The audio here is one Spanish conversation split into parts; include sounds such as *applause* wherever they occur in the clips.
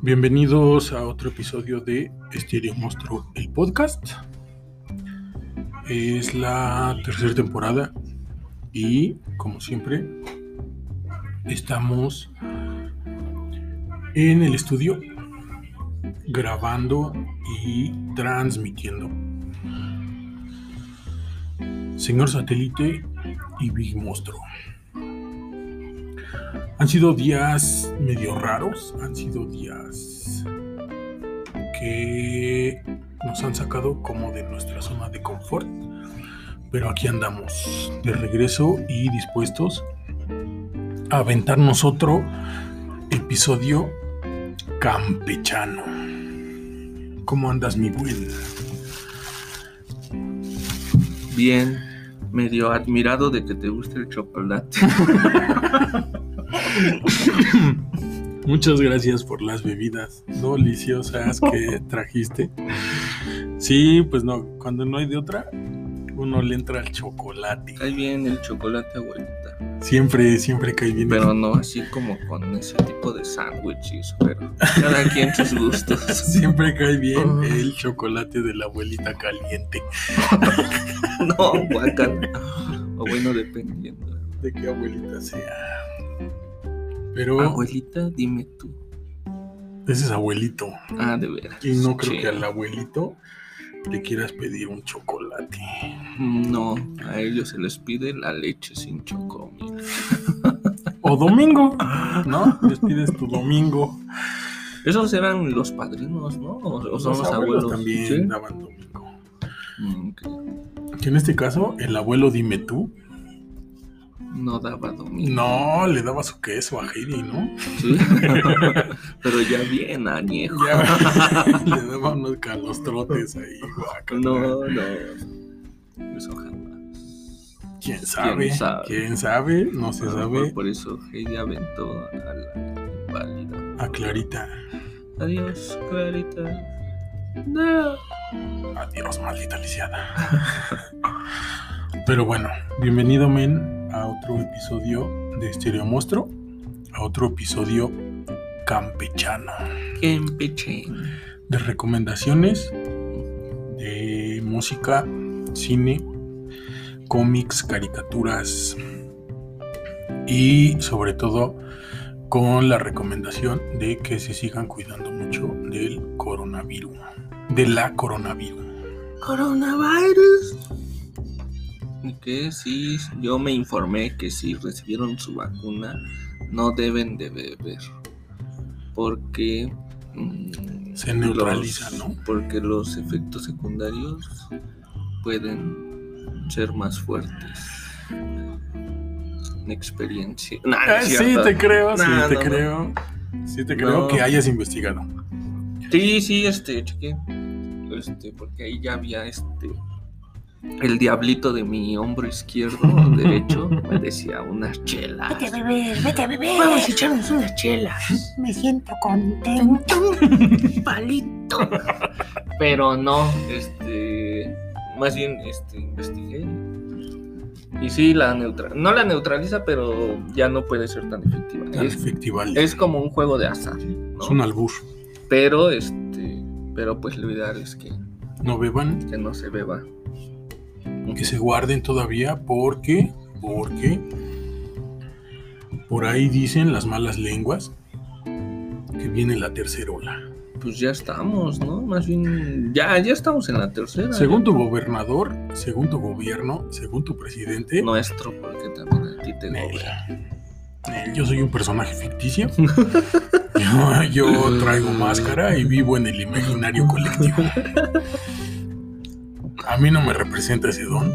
Bienvenidos a otro episodio de Estéreo Monstruo, el podcast. Es la tercera temporada y, como siempre, estamos en el estudio grabando y transmitiendo. Señor Satélite y Big Monstruo. Han sido días medio raros, han sido días que nos han sacado como de nuestra zona de confort, pero aquí andamos de regreso y dispuestos a aventarnos otro episodio campechano. ¿Cómo andas mi buen? Bien, medio admirado de que te guste el chocolate. *laughs* *laughs* Muchas gracias por las bebidas deliciosas que *laughs* trajiste. Sí, pues no, cuando no hay de otra, uno le entra al chocolate. Cae bien el chocolate, abuelita. Siempre, siempre cae bien. Pero no así como con ese tipo de sándwiches, pero cada quien sus gustos. *laughs* Siempre cae bien el chocolate de la abuelita caliente. no, guacal. O bueno, dependiendo. De qué abuelita sea. Pero. Abuelita, dime tú. Ese es abuelito. Ah, de veras. Y no creo que al abuelito le quieras pedir un chocolate. No, a ellos se les pide la leche sin chocomil. *laughs* o domingo, ¿no? *laughs* Les pides tu domingo. Esos eran los padrinos, ¿no? O, son los, abuelos, también daban domingo. Mm, que en este caso, el abuelo dime tú no daba domingo. No, le daba su queso a Heidi, ¿no? Sí. *laughs* Pero ya bien añejo. *laughs* le daba unos calostrotes ahí, No, no. Eso jamás. ¿Quién sabe? ¿Quién sabe? No se sabe. Por eso Heidi aventó a la válida. A Clarita. Adiós, Clarita. No. Adiós, maldita lisiada. *laughs* Pero bueno, bienvenido, men, a otro episodio de Estéreo Monstruo, a otro episodio campechano. Campechano. De recomendaciones de música, cine, cómics, caricaturas y sobre todo con la recomendación de que se sigan cuidando mucho del coronavirus, de la coronavirus. Coronavirus que si yo me informé que si recibieron su vacuna no deben de beber porque mm, se neutraliza, ¿no? Porque los efectos secundarios pueden ser más fuertes. Experiencia. Eh, sí, te creo, sí, te creo. Sí, te creo que hayas investigado. Sí, sí, este, chequé. Este, porque ahí ya había este el diablito de mi hombro izquierdo o *laughs* derecho me decía unas chelas. Vete a beber, vete a beber. Vamos a echarnos unas chelas. Me siento contento. *laughs* Palito. Pero no, este. Más bien, este, investigué. Y sí, la neutra no la neutraliza, pero ya no puede ser tan efectiva. es, efectiva. Es como un juego de azar. Es un albur. Pero, este. Pero pues lo ideal es que. No beban. Que no se beba que se guarden todavía porque, porque por ahí dicen las malas lenguas que viene la tercera ola. Pues ya estamos, ¿no? Más bien, ya, ya estamos en la tercera. Según tu gobernador, según tu gobierno, según tu presidente. Nuestro, porque también a ti te Yo soy un personaje ficticio. *laughs* yo traigo máscara y vivo en el imaginario colectivo. *laughs* A mí no me representa ese don.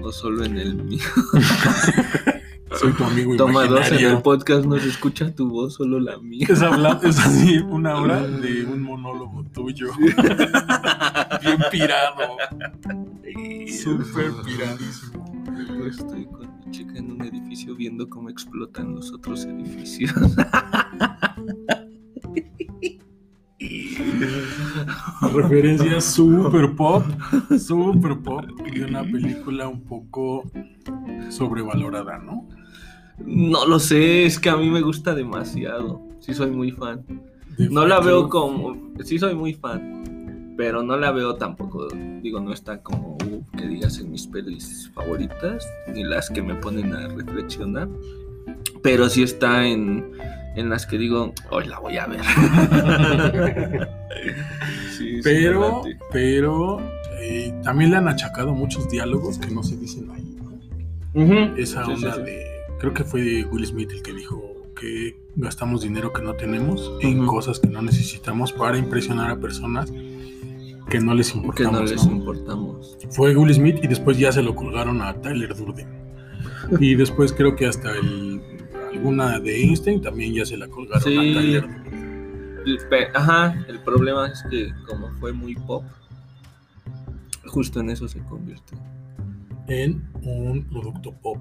O solo en el mío. *laughs* Soy tu amigo Toma dos en el podcast no se escucha tu voz, solo la mía. Es, es así, una hora *laughs* de un monólogo tuyo. *laughs* Bien pirado. Súper piradísimo. estoy con mi chica en un edificio viendo cómo explotan los otros edificios. *laughs* Referencia super pop, super pop y una película un poco sobrevalorada, ¿no? No lo sé, es que a mí me gusta demasiado. Sí, soy muy fan. de No la veo como. Sí, soy muy fan. Pero no la veo tampoco. Digo, no está como uh, que digas en mis pelis favoritas. Ni las que me ponen a reflexionar. Pero sí está en, en las que digo, hoy la voy a ver. *laughs* Sí, Pero, pero eh, también le han achacado muchos diálogos que no se dicen ahí. Esa Sí, onda sí. de. Creo que fue de Will Smith el que dijo que gastamos dinero que no tenemos en Ujú. cosas que no necesitamos para impresionar a personas que no les Que importamos. no les ¿no? importamos. Fue Will Smith y después ya se lo colgaron a Tyler Durden. Y después creo que hasta el, alguna de Einstein también ya se la colgaron Sí. a Tyler. El Ajá, el problema es que como fue muy pop, justo en eso se convirtió. En un producto pop.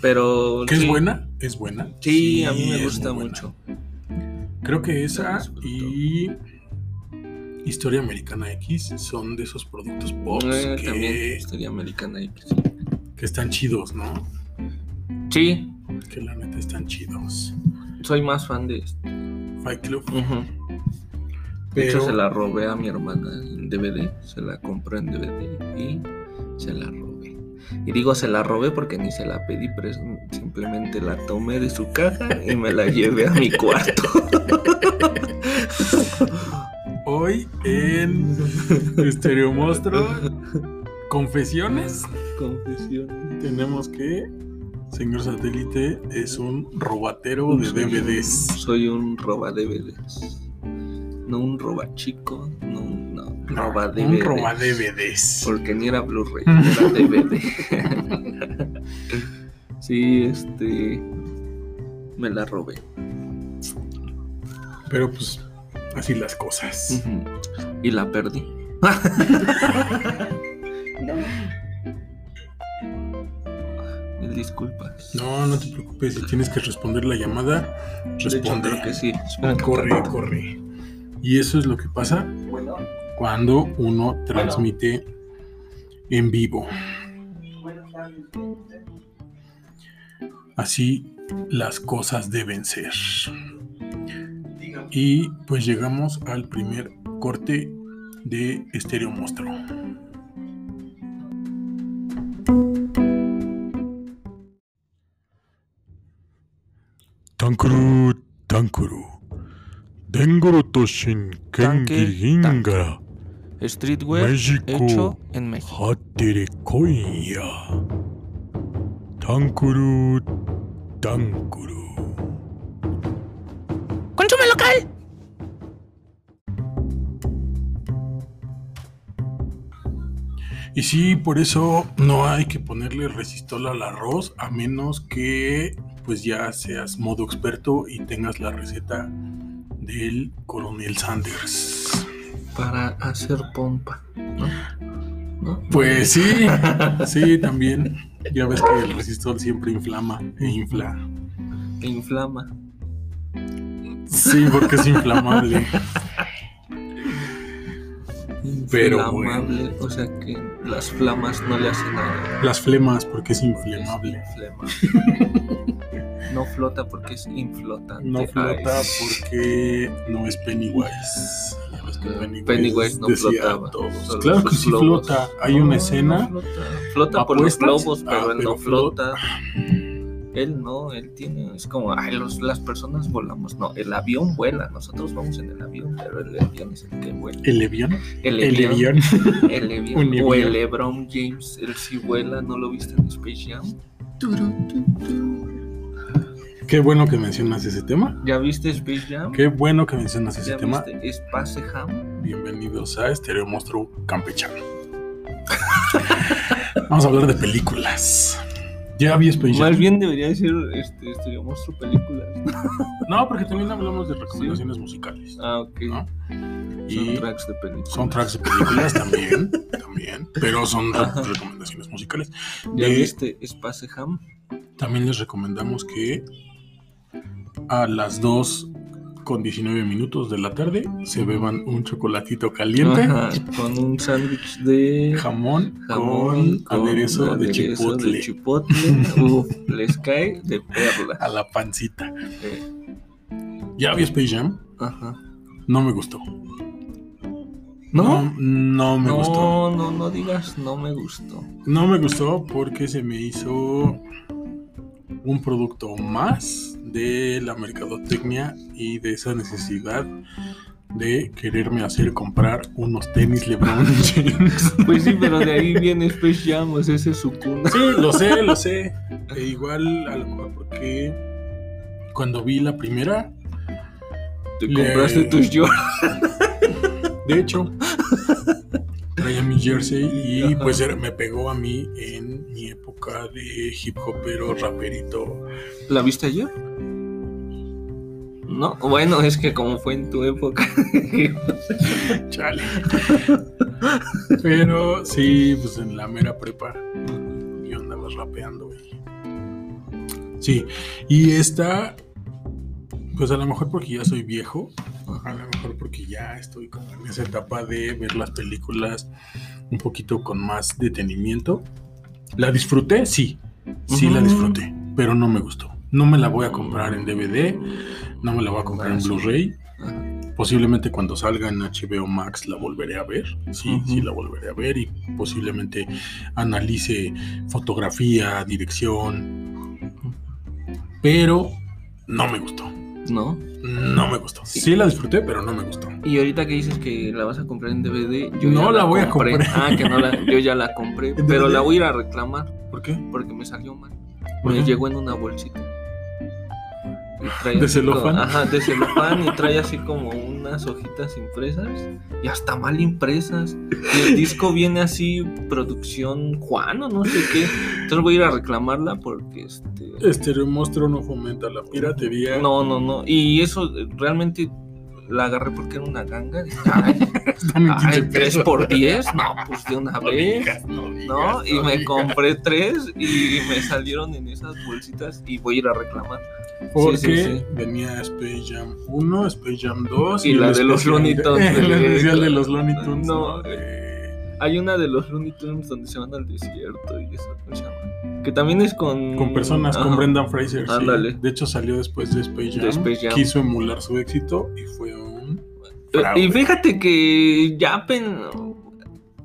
Pero ¿Que sí, es buena? Es buena. Sí, a mí me gusta mucho. Creo que esa y Historia Americana X son de esos productos pop Eh, que, También historia americana X. que están chidos, ¿no? Sí, Que la neta están chidos. soy más fan de esto. Fight Club. De hecho, se la robé a mi hermana en DVD. Se la compré en DVD y se la robé. Y digo se la robé porque ni se la pedí, pero simplemente la tomé de su caja y me la llevé a mi cuarto. *laughs* hoy en Estereo Monstruo *laughs* Confesiones Confesión. tenemos que señor satélite es un robatero de DVDs. Soy un roba DVDs. No un roba chico, no, no, roba DVDs. Un roba DVDs. Porque ni era Blu-ray, *laughs* era DVD. *laughs* sí, este. Me la robé. Pero pues así las cosas. Y la perdí. *laughs* Mil disculpas. No, no te preocupes, si tienes que responder la llamada, De hecho, responde. creo que sí. Corre, corre. Y eso es lo que pasa cuando uno transmite en vivo. Así las cosas deben ser. Y pues llegamos al primer corte de Estéreo Monstruo. Tankuru, Tankuru. Dengoro Toshin Gingara. Streetwear México. hecho en México. Hatere. Tankuru, Tankuru. ¡Consume local! Y sí, por eso no hay que ponerle resistol al arroz a menos que pues ya seas modo experto y tengas la receta del coronel Sanders. Para hacer pompa. ¿No? ¿No? Pues sí, *laughs* sí, también. Ya ves que el resistol siempre inflama e infla. Inflama. Sí, porque es inflamable. *laughs* Pero Inflamable, O sea que las flamas no le hacen nada. Las flemas, porque es Es inflamable. *laughs* No flota porque es inflotante. No flota Ay, porque no es Pennywise. Ya ves que Pennywise, Pennywise no flotaba. todos. Claro que sí globos. flota. Hay No, una no escena. flota. Flota por los globos, Ah, él pero no flota. Él no, él tiene. Es como, ay, los, las personas volamos. No, el avión vuela. Nosotros vamos en el avión, pero el avión es el que vuela. El Evian. El El avión. *laughs* El. Evian. O el LeBron James, él sí vuela, ¿no lo viste en Space Jam? Qué bueno que mencionas ese tema. ¿Ya viste Space Jam? Qué bueno que mencionas ese ¿Ya tema. viste Space Jam? Bienvenidos a Estereo Monstruo Campechano. *laughs* Vamos a hablar de películas. Ya vi Space Jam. Más bien debería decir este, monstruo películas. No, porque también hablamos de recomendaciones musicales. Ah, ok. ¿no? Son tracks de películas. son tracks de películas también, *laughs* también, pero son Ajá. recomendaciones musicales. ¿Ya De- viste Space Jam? También les recomendamos que a las 2 con 19 minutos de la tarde se beban un chocolatito caliente, Ajá, con un sándwich de jamón, jamón con aderezo, de aderezo chipotle de chipotle. *laughs* Uf, les cae de perla. a la pancita. Eh, ¿Ya vi Space Jam? Ajá. No me gustó. ¿No? No, no me no, gustó. no, no digas, no me gustó. No me gustó porque se me hizo un producto más de la mercadotecnia y de esa necesidad de quererme hacer comprar unos tenis LeBron *laughs* James. Pues sí, pero de ahí viene Space Jam, o sea, ese es su cuna. Sí, lo sé, lo sé. E igual, a lo mejor porque cuando vi la primera, Te Le- compraste tus yo. *laughs* de hecho, traía mi jersey y pues era- me pegó a mí en mi época de hip hopero, raperito. ¿La viste ayer? No, bueno, es que como fue en tu época. *laughs* Chale. Pero sí, pues en la mera prepa yo andaba rapeando, güey. Sí, y esta, pues a lo mejor porque ya soy viejo, a lo mejor porque ya estoy como en esa etapa de ver las películas un poquito con más detenimiento. ¿La disfruté? Sí, sí la disfruté, pero no me gustó. No me la voy a comprar en DVD, no me la voy a comprar en Ah. Blu-ray. Posiblemente cuando salga en HBO Max la volveré a ver. Sí, sí la volveré a ver y posiblemente analice fotografía, dirección. Pero no me gustó. ¿No? No me gustó. Sí la disfruté, pero no me gustó. Y ahorita que dices que la vas a comprar en DVD, No ya la voy a comprar. Ah, que no la, yo ya la compré, *laughs* ¿En pero la voy a ir a reclamar ¿Por qué? porque me salió mal. ¿Por Me llegó en una bolsita. Y trae ¿De celofán? Ajá, de celofán y trae así como unas hojitas impresas y hasta mal impresas. Y el disco viene así, producción Juan o no sé qué. Entonces voy a ir a reclamarla porque este. Este monstruo no fomenta la piratería. No, no, no. Y eso eh, realmente la agarré porque era una ganga. Dije, Ay, Están en 15 ay, 3 pesos. por 10. No, pues de una No vez. digas, no digas, ¿no? Y me digas. compré tres y me salieron en esas bolsitas y voy a ir a reclamar. Porque Sí, sí, sí. venía Space Jam 1, Space Jam 2 Y la el de los Looney de- Tunes, el de- especial de los Looney Tunes. No. ¿no? De- Hay una de los Looney Tunes donde se van al desierto y eso, ¿cómo se llama? Que también es con... Con personas, con. Brendan Fraser. sí. Ándale. De hecho, salió después de Space Jam. De Space Jam. Quiso emular su éxito y fue un. Eh, fraude. Y fíjate que ya pen-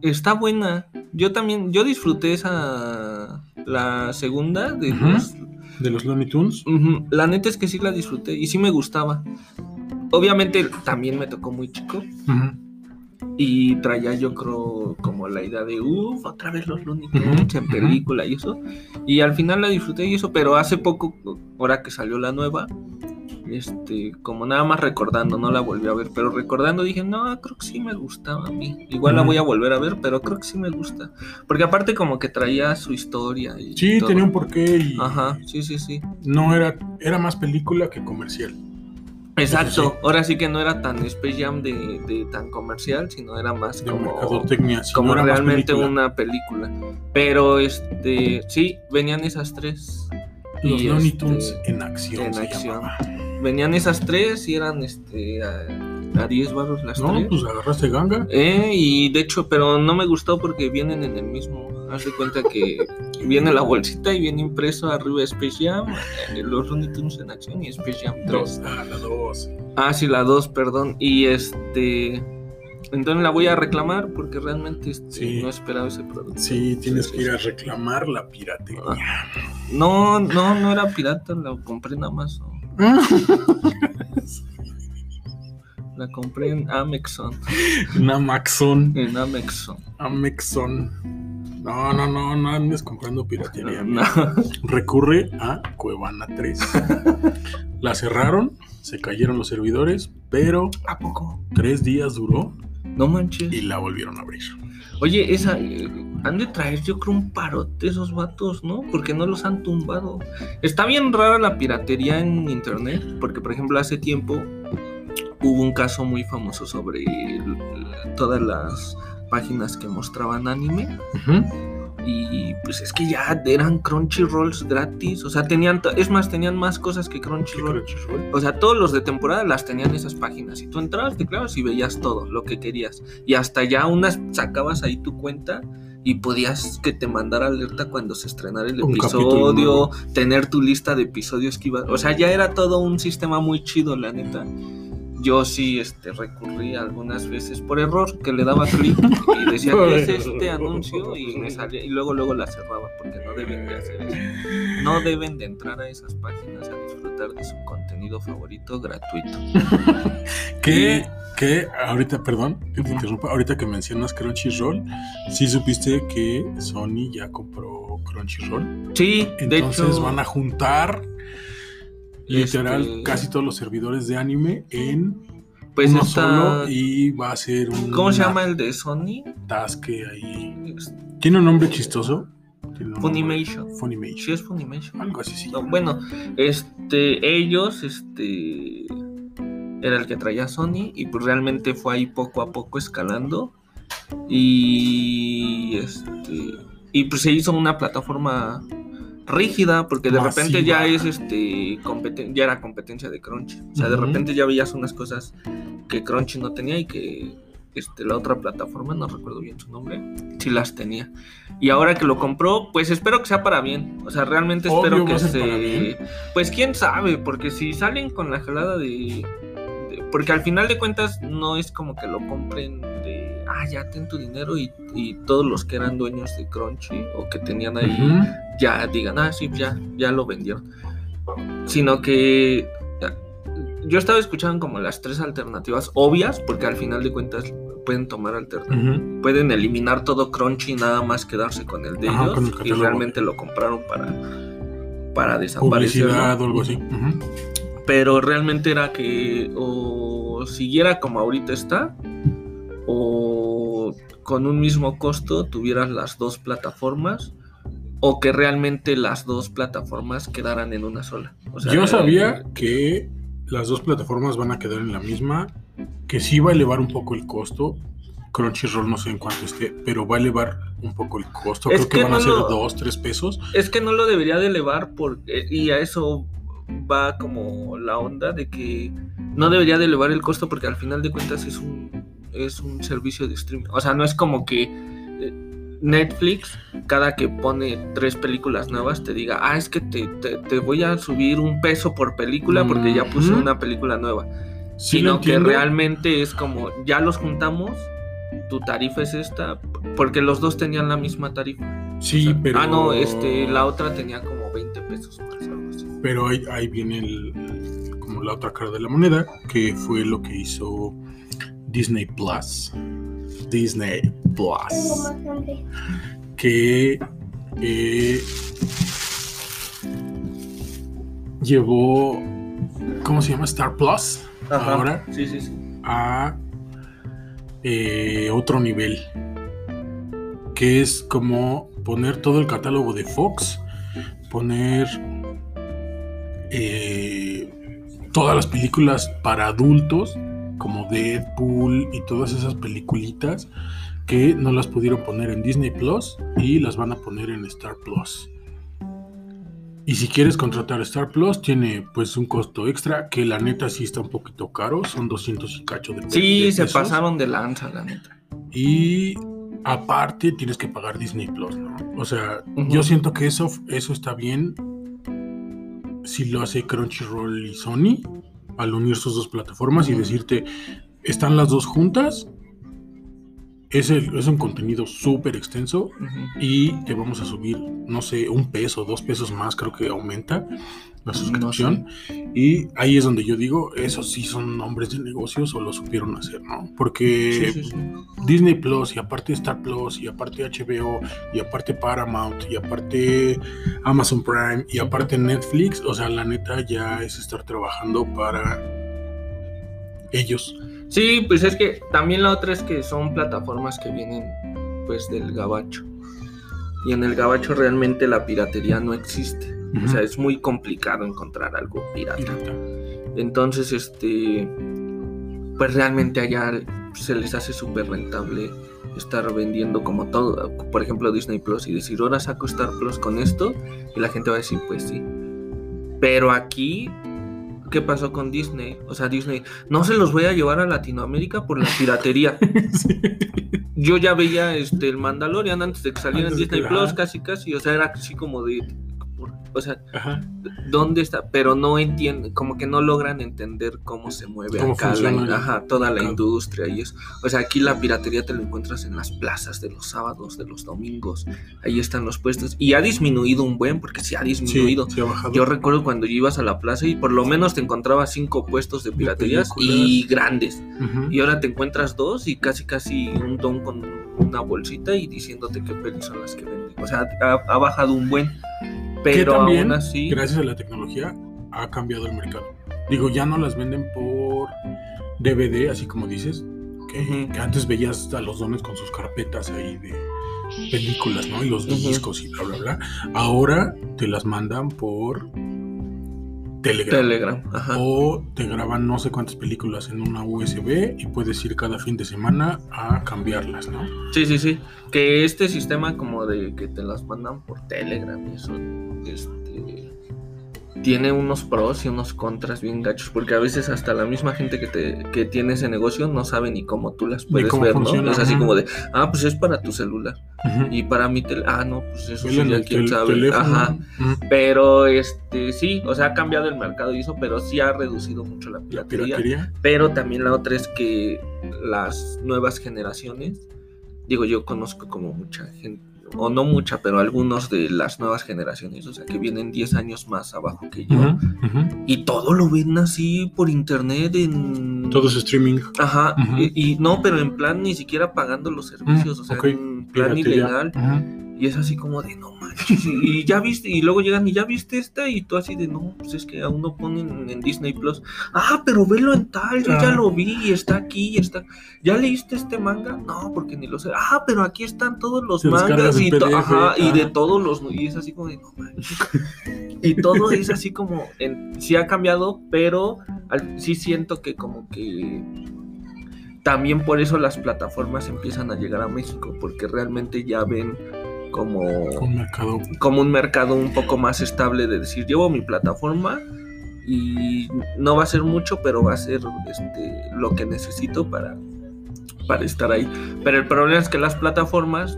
está buena. Yo también, yo disfruté esa... La segunda de los De los Looney Tunes. La neta es que sí la disfruté y sí me gustaba. Obviamente también me tocó muy chico y traía yo creo como la idea de, uff, otra vez los Looney Tunes en película y eso. Y al final la disfruté y eso, pero hace poco, ahora que salió la nueva, este, como nada más recordando, no la volví a ver, pero recordando dije, no, creo que sí me gustaba a mí. Igual la voy a volver a ver, pero creo que sí me gusta. Porque aparte como que traía su historia y Sí, todo. tenía un porqué y Ajá, sí, sí, sí. no era, era más película que comercial. Exacto, sí. ahora sí que no era tan Space Jam de, de tan comercial, sino era más De como, como era realmente película. una película. Pero este, sí, venían esas tres. Los y, Looney este, Tunes en acción. en acción. llamaba. Venían esas tres y eran este a, a 10 baros las No, tres. pues agarraste ganga. Eh, y de hecho, pero no me gustó porque vienen en el mismo. Haz de cuenta que viene la bolsita y viene impreso arriba Space Jam, los Looney Tunes en acción y Space Jam 3. Dos. Ah, la dos. Ah, sí, la 2, perdón. Y este. Entonces la voy a reclamar porque realmente este, Sí. no esperaba ese producto. Sí, tienes que ir a reclamar la piratería. No, no, no era pirata, la compré en Amazon. *laughs* La compré en Amexon. En Amazon. En Amexon. Amexon. No, no, no, no andes comprando piratería. No. Recurre a Cuevana 3. *laughs* La cerraron, se cayeron los servidores, pero ¿A poco? tres días duró No manches. y la volvieron a abrir. Oye, esa. eh, han de traer, yo creo, un parote esos vatos, ¿no? Porque no los han tumbado. Está bien rara la piratería en internet, porque, por ejemplo, hace tiempo hubo un caso muy famoso sobre todas las páginas que mostraban anime. Y pues es que ya eran Crunchyrolls gratis. O sea, tenían. Es más, tenían más cosas que ¿Qué Crunchyroll. Crunchyroll? O sea, todos los de temporada las tenían esas páginas. Y tú entrabas, te clavas y veías todo lo que querías. Y hasta ya unas sacabas ahí tu cuenta y podías que te mandara alerta cuando se estrenara el Un episodio, tener tu lista de episodios que ibas. O sea, ya era todo un sistema muy chido, la neta. Yo sí este, recurrí algunas veces por error que le daba clic y decía que es este anuncio y me salía y luego luego la cerraba porque no deben de hacer eso. No deben de entrar a esas páginas a disfrutar de su contenido favorito gratuito. *laughs* Que, que ahorita, perdón, que te interrumpa, ahorita que mencionas Crunchyroll, sí supiste que Sony ya compró Crunchyroll. Sí, de Entonces hecho van a juntar literal este, casi todos los servidores de anime en pues uno está solo y va a ser un ¿Cómo se llama el de Sony? tasque ahí. Tiene un nombre chistoso. Un Funimation. nombre- Funimation. Sí es Funimation. Algo así, sí. No, bueno, este, ellos, este, era el que traía Sony y pues realmente fue ahí poco a poco escalando y, este, y pues se hizo una plataforma rígida porque de repente ya es, este, competen- ya era competencia de Crunchy, o sea, de repente ya veías unas cosas que Crunchy no tenía y que, este, la otra plataforma, no recuerdo bien su nombre, sí las tenía. Y ahora que lo compró, pues espero que sea para bien. O sea, realmente Obvio espero que se. Pues quién sabe, porque si salen con la jalada de- Porque al final de cuentas no es como que lo compren de. Ah, ya ten tu dinero y, y todos los que eran dueños de Crunchy o que tenían ahí Ujú. ya digan, ah, sí, ya, ya lo vendieron. Sino que ya, yo estaba escuchando como las tres alternativas obvias, porque al final de cuentas pueden tomar alternativas. Ujú. Pueden eliminar todo Crunchy y nada más quedarse con el de Ajá, ellos el y realmente lo compraron para, para desaparecerlo. Publicidad o algo así. Ujú. Pero realmente era que o siguiera como ahorita está, o con un mismo costo tuvieras las dos plataformas, o que realmente las dos plataformas quedaran en una sola. O sea, Yo sabía que las dos plataformas van a quedar en la misma, que sí va a elevar un poco el costo. Crunchyroll no sé en cuánto esté, pero va a elevar un poco el costo. Es Creo que, que van a ser lo- dos, tres pesos. Es que no lo debería de elevar porque, y a eso va como la onda de que no debería de elevar el costo porque al final de cuentas es un, es un servicio de streaming. O sea, no es como que eh, Netflix cada que pone tres películas nuevas te diga, ah, es que te, te- te voy a subir un peso por película porque ya puse Ujú. una película nueva. Sí sino que realmente es como, ya los juntamos, tu tarifa es esta, porque los dos tenían la misma tarifa. Sí, O sea, pero. Ah, no, este, la otra tenía como 20 pesos. Pero ahí, ahí viene el- como la otra cara de la moneda, que fue lo que hizo Disney Plus. Disney Plus. Que eh, llevó, ¿cómo se llama? Star Plus. Ahora Sí, sí, sí. a eh, otro nivel. Que es como poner todo el catálogo de Fox, poner eh, todas las películas para adultos, como Deadpool y todas esas peliculitas que no las pudieron poner en Disney Plus y las van a poner en Star Plus. Y si quieres contratar Star Plus, tiene pues un costo extra que la neta sí está un poquito caro, son 200 y cacho de Sí, de se pesos. pasaron de lanza, la neta. Y aparte tienes que pagar Disney Plus, ¿no? O sea, yo siento que eso, eso está bien si lo hace Crunchyroll y Sony al unir sus dos plataformas y decirte, están las dos juntas, es, el- es un contenido súper extenso y te vamos a subir, no sé, un peso, dos pesos más, creo que aumenta la No suscripción. Y ahí es donde yo digo, esos sí son hombres de negocios o lo supieron hacer, ¿no? Porque Sí, sí, sí. Disney Plus y aparte Star Plus y aparte HBO y aparte Paramount y aparte Amazon Prime y aparte Netflix, o sea, la neta ya es estar trabajando para ellos. Sí, pues es que también la otra es que son plataformas que vienen pues del gabacho. Y en el gabacho realmente la piratería no existe. O sea, es muy complicado encontrar algo pirata. Pirata. Entonces, este, pues realmente allá se les hace súper rentable estar vendiendo como todo, por ejemplo Disney Plus y decir, ahora saco Star Plus con esto y la gente va a decir, pues sí. Pero aquí, ¿qué pasó con Disney? O sea, Disney, no se los voy a llevar a Latinoamérica por la piratería. *laughs* Sí. Yo ya veía este el Mandalorian antes de que saliera en Disney Plus, casi casi, o sea, era así como de ¿por, o sea, Ajá. ¿dónde está? Pero no entienden, como que no logran entender cómo se mueve Cómo acá la, ajá, toda la industria y eso. O sea, aquí la piratería te lo encuentras en las plazas de los sábados, de los domingos. Ahí están los puestos. Y ha disminuido un buen, porque sí ha disminuido. sí ha bajado. Yo recuerdo cuando ibas a la plaza y por lo menos te encontrabas cinco puestos de piraterías y grandes. Y ahora te encuentras dos y casi casi un don con una bolsita y diciéndote qué pelis son las que venden. O sea, ha, ha bajado un buen. Que Pero también, aún así. gracias a la tecnología, ha cambiado el mercado. Digo, ya no las venden por DVD, así como dices, que, que antes veías a los dones con sus carpetas ahí de películas, ¿no? Y los discos y bla, bla, bla. Ahora te las mandan por Telegram. Telegram, ajá. O te graban no sé cuántas películas en una USB y puedes ir cada fin de semana a cambiarlas, ¿no? Sí, sí, sí. Que este sistema como de que te las mandan por Telegram y eso, este, tiene unos pros y unos contras bien gachos, porque a veces hasta la misma gente que, te, que tiene ese negocio no sabe ni cómo tú las puedes ver, funciona, ¿no? Es así como de, ah, pues es para tu celular. Y para mi tel ah, no, pues eso sí, ya quién sabe. teléfono. Ajá. Pero este sí, o sea, ha cambiado el mercado y eso, pero sí ha reducido mucho la La piratería. piratería. Pero también la otra es que las nuevas generaciones, digo, yo conozco como mucha gente, o no mucha, pero algunos de las nuevas generaciones, o sea, que vienen 10 años más abajo que yo, y todo lo ven así por internet en... Todo es streaming. Ajá, y, y no, pero en plan ni siquiera pagando los servicios, Mm, o sea, en plan Piratería. ilegal. Y es así como de, no manches, y, ya viste, y luego llegan y ya viste esta, y tú así de, no, pues es que aún no ponen en Disney Plus. Ah, pero velo en tal, yo ya lo vi, y está aquí, y está. ¿Ya leíste este manga? No, porque ni lo sé. Ah, pero aquí están todos los mangas y, to- PDF, ajá, y de todos los, y es así como de, no manches. Y todo es así como, en- sí ha cambiado, pero al- sí siento que como que también por eso las plataformas empiezan a llegar a México, porque realmente ya ven como, Un mercado. como un mercado un poco más estable de decir, llevo mi plataforma y no va a ser mucho, pero va a ser este, lo que necesito para, para estar ahí. Pero el problema es que las plataformas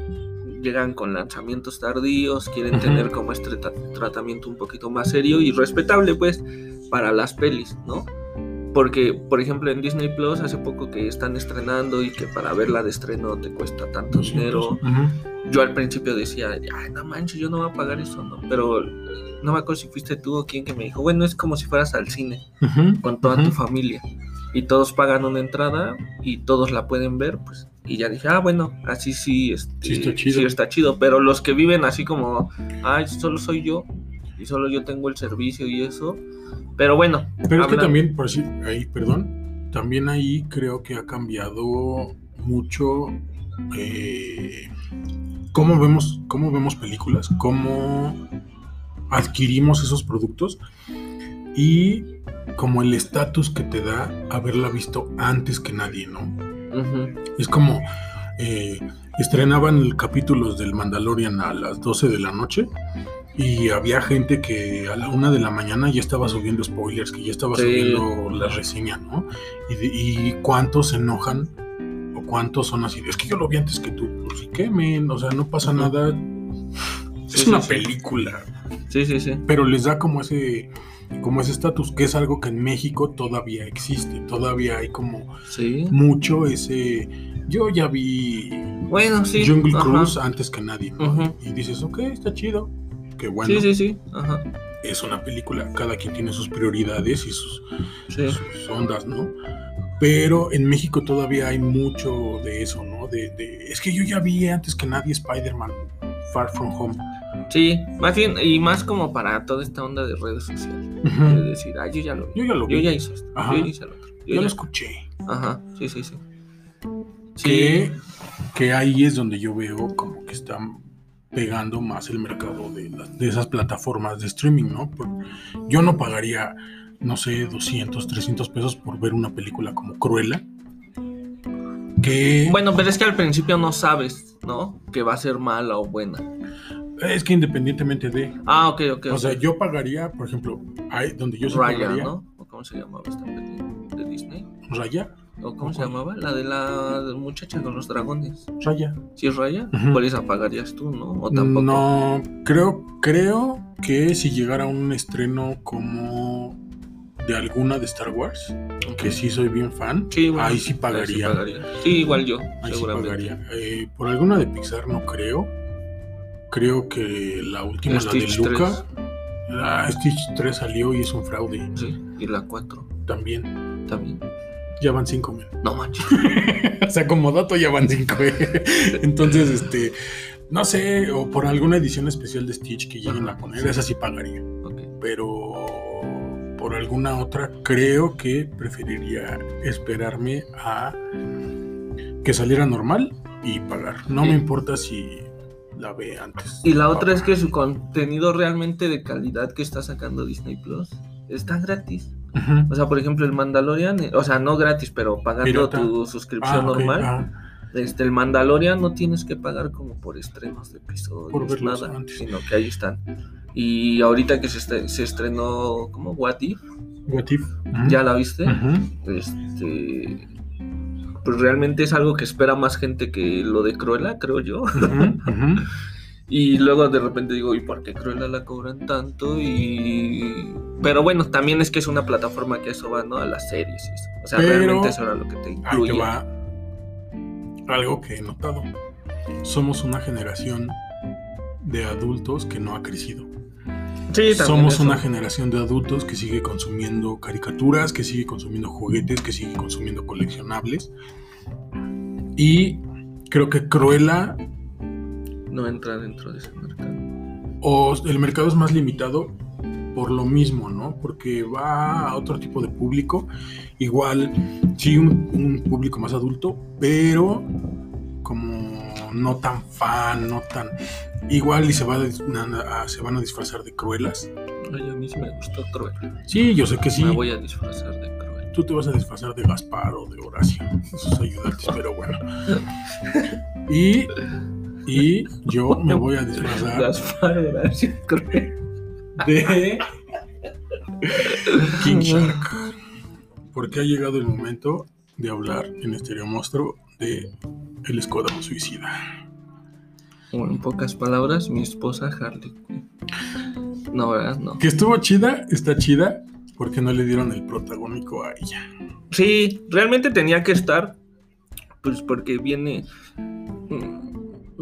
llegan con lanzamientos tardíos, quieren tener como este tra- tratamiento un poquito más serio y respetable, pues, para las pelis, ¿no? Porque, por ejemplo, en Disney Plus hace poco que están estrenando y que para verla de estreno te cuesta tanto dinero. Ujú. Yo al principio decía, ay, no manches, yo no voy a pagar eso, ¿no? Pero no me acuerdo si fuiste tú o quién que me dijo, bueno, es como si fueras al cine con toda tu familia y todos pagan una entrada y todos la pueden ver, pues. Y ya dije, ah, bueno, así sí, este, Sí está chido. sí está chido. Pero los que viven así como, ay, solo soy yo y solo yo tengo el servicio y eso. Pero bueno, Pero es que también, por así, ahí, perdón, también ahí creo que ha cambiado mucho eh, cómo vemos, cómo vemos películas, cómo adquirimos esos productos y como el estatus que te da haberla visto antes que nadie, ¿no? Es como eh, estrenaban capítulos del Mandalorian a las 12 de la noche y había gente que a la una de la mañana ya estaba subiendo spoilers, que ya estaba Sí, subiendo la reseña, ¿no? Y, y cuántos se enojan cuántos son así, es que yo lo vi antes que tú, pues ¿y qué, men? O sea, no pasa Ujú. nada. Es Sí, una sí, sí. película, Sí, sí, sí. pero les da como ese como ese estatus, que es algo que en México todavía existe, todavía hay como Sí. mucho ese. Yo ya vi Bueno, sí. Jungle ajá. Cruise antes que nadie, ¿no? Y dices, ok, está chido. Que bueno, Sí, sí, sí. Ajá. es una película, cada quien tiene sus prioridades y sus, Sí. sus ondas, ¿no? Pero en México todavía hay mucho de eso, ¿no? De, de- es que yo ya vi antes que nadie Spider-Man Far From Home. Sí, más bien, y más como para toda esta onda de redes sociales. Ujú. De decir, ah, yo ya lo vi. Yo ya lo vi. Yo ya hice esto. Ajá. Yo ya hice el otro. Yo Ya ya- lo escuché. Ajá, sí, sí, sí. Que, que ahí es donde yo veo como que están pegando más el mercado de, las- de esas plataformas de streaming, ¿no? Por- yo no pagaría, no sé, 200, 300 pesos por ver una película como Cruella. Que Bueno, pero es que al principio no sabes, ¿no? Que va a ser mala o buena. es que independientemente de... Ah, ok, ok. O sea, yo pagaría, por ejemplo, hay donde yo Raya, pagaría... ¿no? ¿O cómo se llamaba esta peli de Disney? Raya, ¿O cómo se ¿Cuál? llamaba? La de la muchacha con los dragones. Raya. ¿Sí es Raya? Ujú. Por esa pagarías tú, ¿no? O tampoco. No, creo, creo que si llegara un estreno como de alguna de Star Wars, que sí soy bien fan, Sí, bueno, ahí sí pagaría. Sí, igual yo, Ahí sí seguramente. pagaría. Eh, por alguna de Pixar no creo. Creo que la última, la de Luca. La Stitch 3 salió y es un fraude Sí, y la 4 también. también. Ya van cinco, men. No manches. *laughs* o sea, como dato ya van cinco. eh. *laughs* Entonces, este, no sé, o por alguna edición especial de Stitch que lleguen a poner, esa sí pagaría. Ok. Pero por alguna otra, creo que preferiría esperarme a que saliera normal y pagar. No Sí. me importa si la ve antes. Y la otra es que su contenido realmente de calidad que está sacando Disney Plus está gratis. O sea, por ejemplo, el Mandalorian, eh, o sea, no gratis, pero pagando Pirata. tu suscripción Ah, normal. ah, Este, el Mandalorian no tienes que pagar como por estrenos de episodios, Por verlos nada, antes. sino que ahí están. Y ahorita que se, estre- se estrenó, como What If? What if? ¿Ya la viste? Este, pues realmente es algo que espera más gente que lo de Cruella, creo yo. *laughs* Y luego de repente digo, ¿y por qué Cruella la cobran tanto? Y... Pero bueno, también es que es una plataforma que eso va, ¿no? A las series eso. O sea, Pero- realmente eso era lo que te incluye. va algo que he notado. Somos una generación de adultos que no ha crecido. Sí, Somos eso. una generación de adultos que sigue consumiendo caricaturas, que sigue consumiendo juguetes, que sigue consumiendo coleccionables. Y creo que Cruella No entra dentro de ese mercado. o el mercado es más limitado por lo mismo, ¿no? Porque va a otro tipo de público. Igual, sí, un, un público más adulto, pero como no tan fan, no tan... Igual y se, va a se van a disfrazar de cruelas. Ay, a mí sí me gustó Cruella. Sí, yo sé que sí. Me voy a disfrazar de Cruella. Tú te vas a disfrazar de Gaspar o de Horacio, esos ayudantes, pero bueno. Y, y yo me voy a disfrazar Gaspar Horacio Cruella. de King Shark. Porque ha llegado el momento de hablar en Estéreo Monstruo de El Escuadrón Suicida. O en pocas palabras, mi esposa Harley Quinn. No, ¿verdad? No. Que estuvo chida, está chida, porque no le dieron el protagónico a ella. Sí, realmente tenía que estar. Pues porque viene. mm,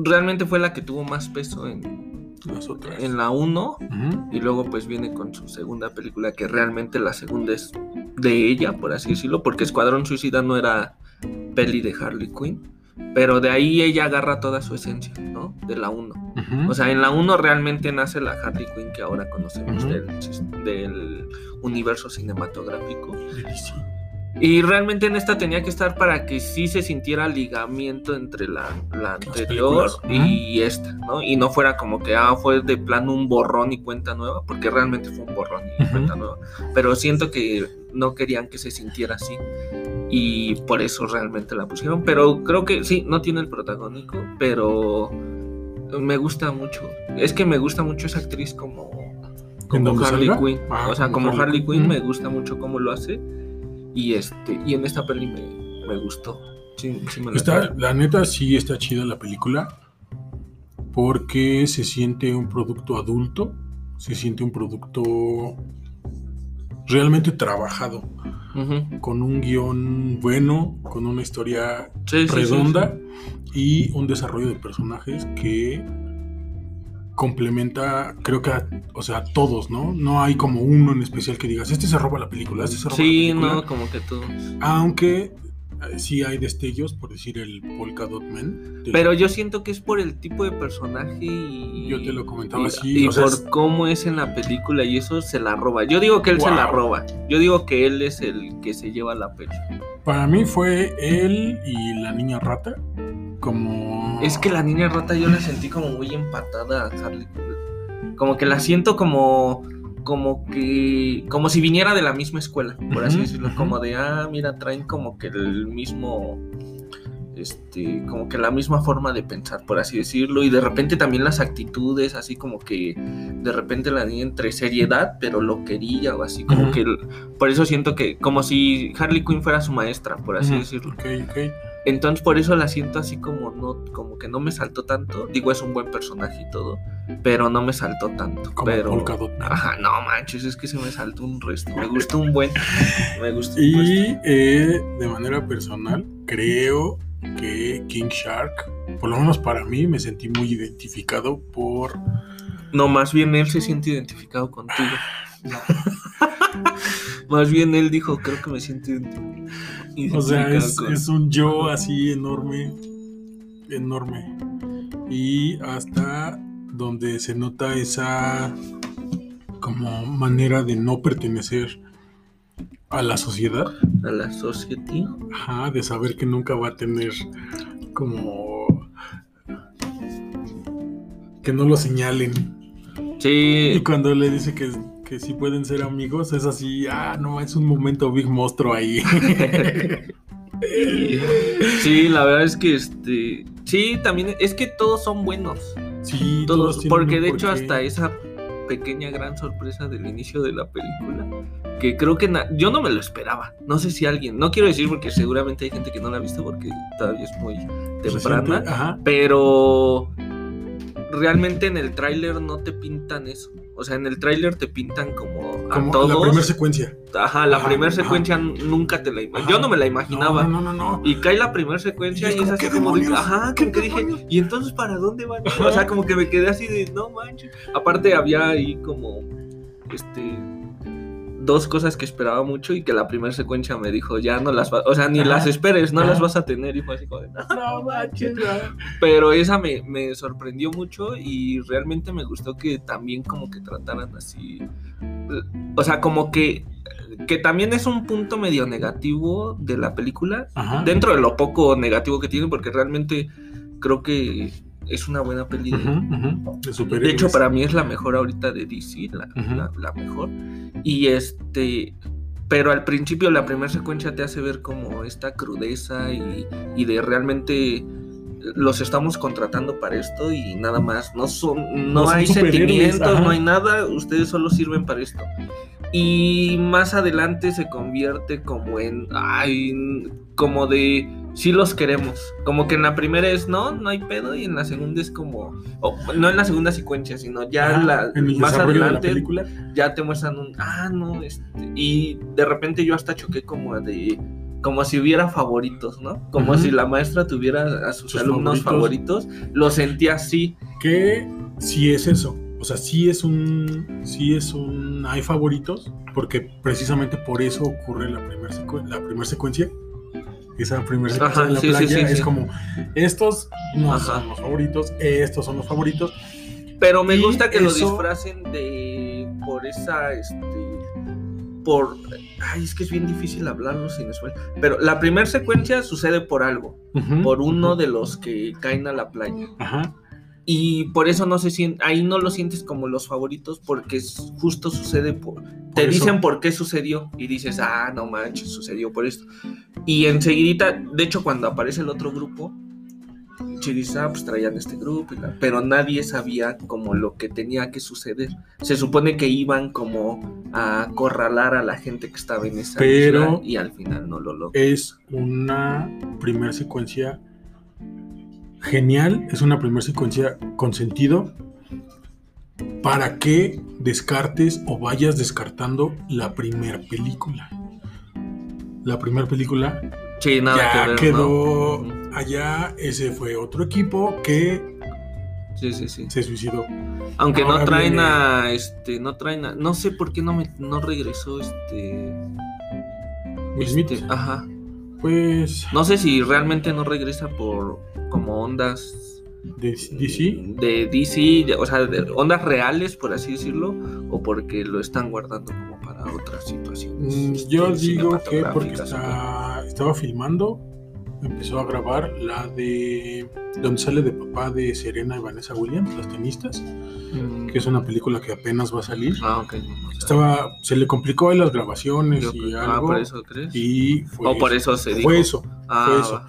Realmente fue la que tuvo más peso en, Las otras. en la 1. Ujú. Y luego pues viene con su segunda película, que realmente la segunda es de ella, por así decirlo, porque Escuadrón Suicida no era peli de Harley Quinn. Pero de ahí ella agarra toda su esencia, ¿no? De la 1. Ujú. O sea, en la 1 realmente nace la Harley Quinn que ahora conocemos Ujú. del, sis- del universo cinematográfico. DC. Y realmente en esta tenía que estar para que sí se sintiera ligamiento entre la, la anterior y esta, ¿no? Y no fuera como que, ah, fue de plano un borrón y cuenta nueva, porque realmente fue un borrón y Ujú. cuenta nueva. Pero siento que no querían que se sintiera así. Y por eso realmente la pusieron. Pero creo que sí, no tiene el protagónico, pero me gusta mucho. Es que me gusta mucho esa actriz como, como Harley? Quinn. Ah, o sea, como como Harley Harley Quinn me gusta mucho cómo lo hace. Y este, y en esta peli me, me gustó. Sí, sí me la Está, la neta sí está chida la película porque se siente un producto adulto, se siente un producto realmente trabajado, Con un guion bueno, con una historia Sí, sí, sí, redonda y un desarrollo de personajes que complementa, creo que a, o sea, a todos, ¿no? No hay como uno en especial que digas, este se roba la película, este se roba Sí, la película. no, como que todo. Aunque sí hay destellos, por decir el Polka Dot Man. Pero yo siento que es por el tipo de personaje y. Yo te lo comentaba y, así, y o por cómo es en la película y eso se la roba. Yo digo que él se la roba. Yo digo que él es el que se lleva la peli. para mí fue él y la niña rata como... Es que la niña rata yo la sentí como muy empatada a Harley Quinn. Como que la siento como. Como que. Como si viniera de la misma escuela, por así decirlo. Como de, ah, mira, traen como que el mismo. Este, como que la misma forma de pensar, por así decirlo. Y de repente también las actitudes, así como que de repente la niña entre seriedad, pero lo quería, o así como Ujú. que. el- por eso siento que. Como si Harley Quinn fuera su maestra, por así decirlo. Ok, ok. Entonces por eso la siento así como no, como que no me saltó tanto. Digo, es un buen personaje y todo, pero no me saltó tanto. Como pero, ajá, no manches, es que se me saltó un resto. Me gustó un buen, me gustó un resto. Y eh, de manera personal, creo que King Shark, por lo menos para mí, me sentí muy identificado por... No, más bien él se siente identificado contigo. *laughs* más bien él dijo, creo que me siento O sea, es, con- es un yo así enorme, enorme. Y hasta donde se nota esa como manera de no pertenecer a la sociedad, a la society. Ajá, de saber que nunca va a tener como que no lo señalen. Y Sí, cuando le dice que, que sí pueden ser amigos, es así, ah, no, es un momento big monstruo ahí. *laughs* sí, la verdad es que este, sí, también es que todos son buenos. sí, Todos, tienen porque de hecho hasta esa pequeña gran sorpresa del inicio de la película, que creo que yo no me lo esperaba. No sé si alguien, no quiero decir porque seguramente hay gente que no la ha visto porque todavía es muy temprana, pero realmente en el tráiler no te pintan eso. O sea, en el tráiler te pintan como a todos. la primera secuencia. Ajá, la primera ajá. secuencia nunca te la imaginas. Ajá. Yo no me la imaginaba. No, no, no. Y cae la primera secuencia Y y es así ¿qué como de, demonios? ajá, ¿Qué como que dije? ¿y entonces para dónde van? O sea, como que me quedé así de, no manches. Aparte había ahí como, este, dos cosas que esperaba mucho y que la primera secuencia me dijo, ya no las vas, o sea, ni las esperes, no las vas a tener. Y fue así como de, no. Manches. Pero esa me, me sorprendió mucho y realmente me gustó que también como que trataran así. O sea, como que, que también es un punto medio negativo de la película, Ajá. dentro de lo poco negativo que tiene, porque realmente creo que es una buena peli. Ujú, ujú, De De superhéroes. hecho, para mí es la mejor ahorita de DC, la, Ujú. la- la mejor. Y este, pero al principio la primera secuencia te hace ver como esta crudeza y, y de realmente los estamos contratando para esto y nada más. No son, no, No hay sentimientos, no hay nada. Ustedes solo sirven para esto. Y más adelante se convierte como en, ay, como de, sí los queremos. Como que en la primera es, no, no hay pedo. Y en la segunda es como, o, no en la segunda secuencia, sino ya la, en el más la adelante película. ya te muestran un, ah, no, este, y de repente yo hasta choqué como de, como si hubiera favoritos, ¿no? Como si la maestra tuviera a sus, Sus alumnos favoritos. lo sentía así. que sí es eso. O sea, sí es un. Sí es un. Hay favoritos. Porque precisamente por eso ocurre la primera la primer secuencia. Esa primera secuencia de la sí, playa sí, es como. Estos no Ajá. son los favoritos. Estos son los favoritos. Pero me Y gusta que lo eso- disfracen de, por esa, este, por, ay, es que es bien difícil hablarlo sin spoiler. Pero la primera secuencia sucede por algo, por uno de los que caen a la playa. Ajá. Y por eso no se siente, ahí no lo sientes como los favoritos porque justo sucede por... Te dicen por qué sucedió y dices, ah, no manches, sucedió por esto. Y enseguidita, de hecho cuando aparece el otro grupo, dice, ah, pues traían este grupo, pero nadie sabía como lo que tenía que suceder. Se supone que iban como a acorralar a la gente que estaba en esa Pero- isla y al final no lo logró. Es una primera secuencia genial. Es una primera secuencia con sentido. Para que descartes o vayas descartando la primera película. La primera película Sí, nada ya que ver, quedó allá. Ese fue otro equipo que Sí, sí, sí. se suicidó. Aunque no traen viene- a este, no traen a, no sé por qué no me no regresó este, Will este, ajá. Pues No sé si realmente no regresa por como ondas de DC. de DC, o sea, de ondas reales por así decirlo, o porque lo están guardando como para otras situaciones. Mm, este, Yo digo que porque está, estaba filmando, empezó a grabar la de donde sale de papá de Serena y Vanessa Williams, las tenistas, Mm, que es una película que apenas va a salir. Ah, ok. no, no sé. Estaba, se le complicó ahí las grabaciones Yo y algo. ah, por eso crees. Y fue o por eso. eso se dijo. Fue eso, Ah, fue eso.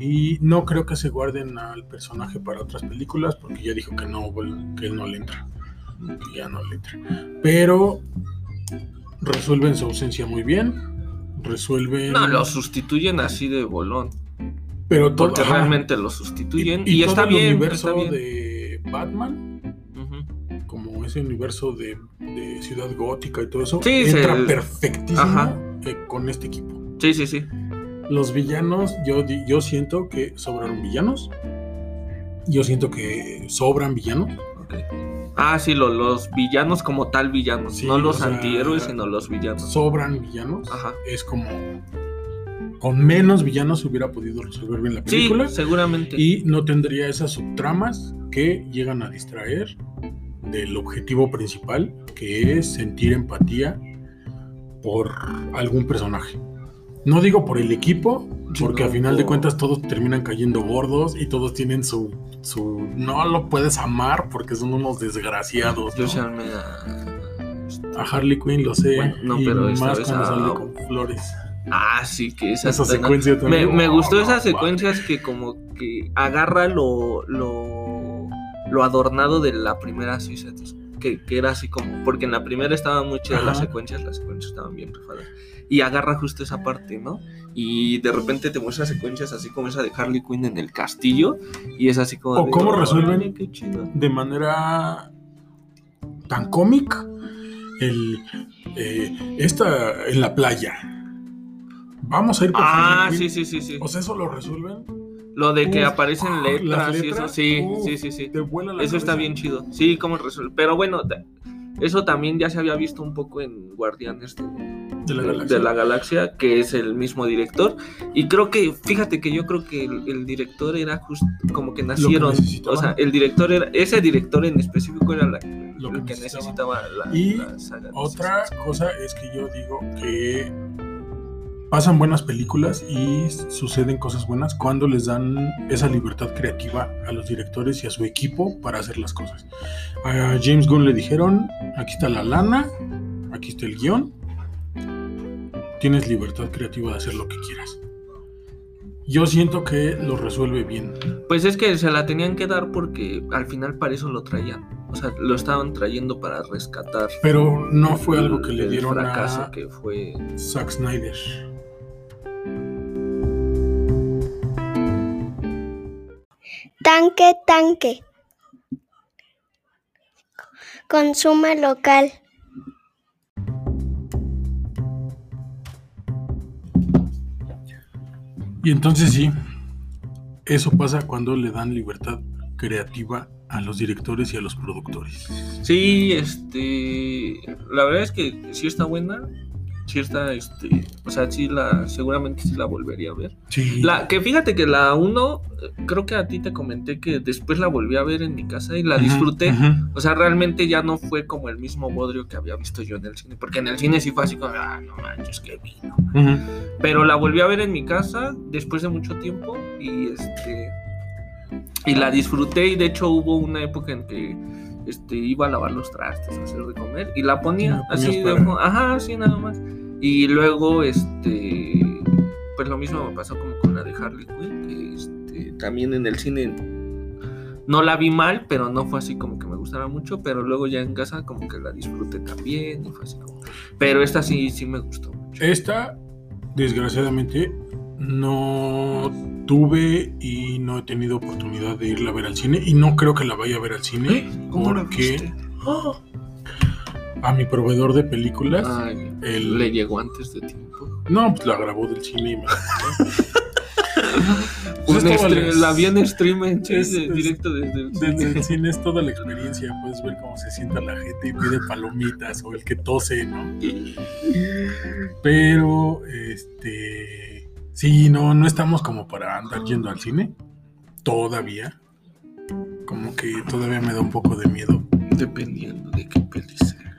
Y no creo que se guarden al personaje para otras películas, porque ya dijo que no, que él no le entra. Que ya no le entra. Pero resuelven su ausencia muy bien. Resuelven. No, lo sustituyen así de bolón. Pero todo, porque ajá. realmente lo sustituyen. Y, y, todo el bien. universo está bien. de Batman, como ese universo de, de Ciudad Gótica y todo eso, Sí, entra perfectísimo Ajá. eh, con este equipo. Sí, sí, sí. Los villanos, yo, yo siento que sobraron villanos. Yo siento que sobran villanos. Ah, sí, lo- los villanos como tal villanos. Sí, no los sea, antihéroes, sino los villanos. Sobran villanos. Ajá. Es como. Con menos villanos se hubiera podido resolver bien la Sí, película. seguramente. y no tendría esas subtramas que llegan a distraer del objetivo principal, que es sentir empatía por algún personaje. No digo por el equipo, porque Sino a final de cuentas todos terminan cayendo gordos y todos tienen su, su... No lo puedes amar porque son unos desgraciados. Yo ¿no? se armé a- A Harley Quinn lo sé, Bueno, no, y pero más cuando a- sale con flores. Ah, sí, que esa, Esa secuencia Me, también. me gustó Oh, esas no, secuencias que como que agarra lo, lo, lo adornado de la primera Suicide que, que era así como, porque en la primera estaban muy chidas las secuencias, las secuencias estaban bien rifadas, y agarra justo esa parte, ¿no? Y de repente te muestra secuencias así como esa de Harley Quinn en el castillo, y es así como... O de, cómo "Órale, resuelven qué chido". de manera tan cómic el eh, esta en la playa. Vamos a ir por Ah, Harley sí, Quinn. sí, sí, sí. O sea, eso lo resuelven. Lo de que Uf, aparecen las letras y eso, letras, sí, uf, sí, sí, sí. Te vuela la Eso está cabeza. bien chido. Sí, cómo resuelve. Pero bueno, eso también ya se había visto un poco en Guardianes de, De la de- galaxia. de la Galaxia, que es el mismo director. Y creo que, fíjate que yo creo que el, el director era justo como que nacieron. necesitaban. o sea, el director era, ese director en específico era la- Lo el que que necesitaban. necesitaba la, Y la saga de Otra cosa es que yo digo que pasan buenas películas y suceden cosas buenas cuando les dan esa libertad creativa a los directores y a su equipo para hacer las cosas. A James Gunn le dijeron, aquí está la lana, aquí está el guion, tienes libertad creativa de hacer lo que quieras. Yo siento que lo resuelve bien. Pues es que se la tenían que dar porque al final para eso lo traían. O sea, lo estaban trayendo para rescatar. Pero no fue algo que le el dieron fracaso a que fue. Zack Snyder. Tanque, tanque. Consume local. Y entonces sí, eso pasa cuando le dan libertad creativa a los directores y a los productores. Sí, este. La verdad es que sí está buena. Sí está, este. O sea, sí la. Seguramente sí la volvería a ver. Sí. La, que fíjate que la 1, creo que a ti te comenté que después la volví a ver en mi casa y la disfruté. O sea, realmente ya no fue como el mismo bodrio que había visto yo en el cine. Porque en el cine sí fue así como, ah, no manches, qué vino. Pero la volví a ver en mi casa después de mucho tiempo y este y la disfruté y de hecho hubo una época en que este iba a lavar los trastes, a hacer de comer y la ponía ponías así de para- ajá, así nada más. Y luego este pues lo mismo me pasó como con la de Harley Quinn, que este, también en el cine no la vi mal, pero no fue así como que me gustara mucho, pero luego ya en casa como que la disfruté también y fue así como pero esta sí sí me gustó mucho. Esta, desgraciadamente, no tuve y no he tenido oportunidad de irla a ver al cine y no creo que la vaya a ver al cine ¿Cómo la porque? Oh. a mi proveedor de películas, Ay, le llegó antes de tiempo. no, pues la grabó del cine y me *laughs* Pues la- vi en stream en directo desde el Desde cine. el cine es toda la experiencia, puedes ver cómo se sienta la gente y pide palomitas o el que tose, ¿no? *laughs* Pero, este, sí, no, no estamos como para andar yendo al cine, todavía. Como que todavía me da un poco de miedo. Dependiendo de qué peli sea.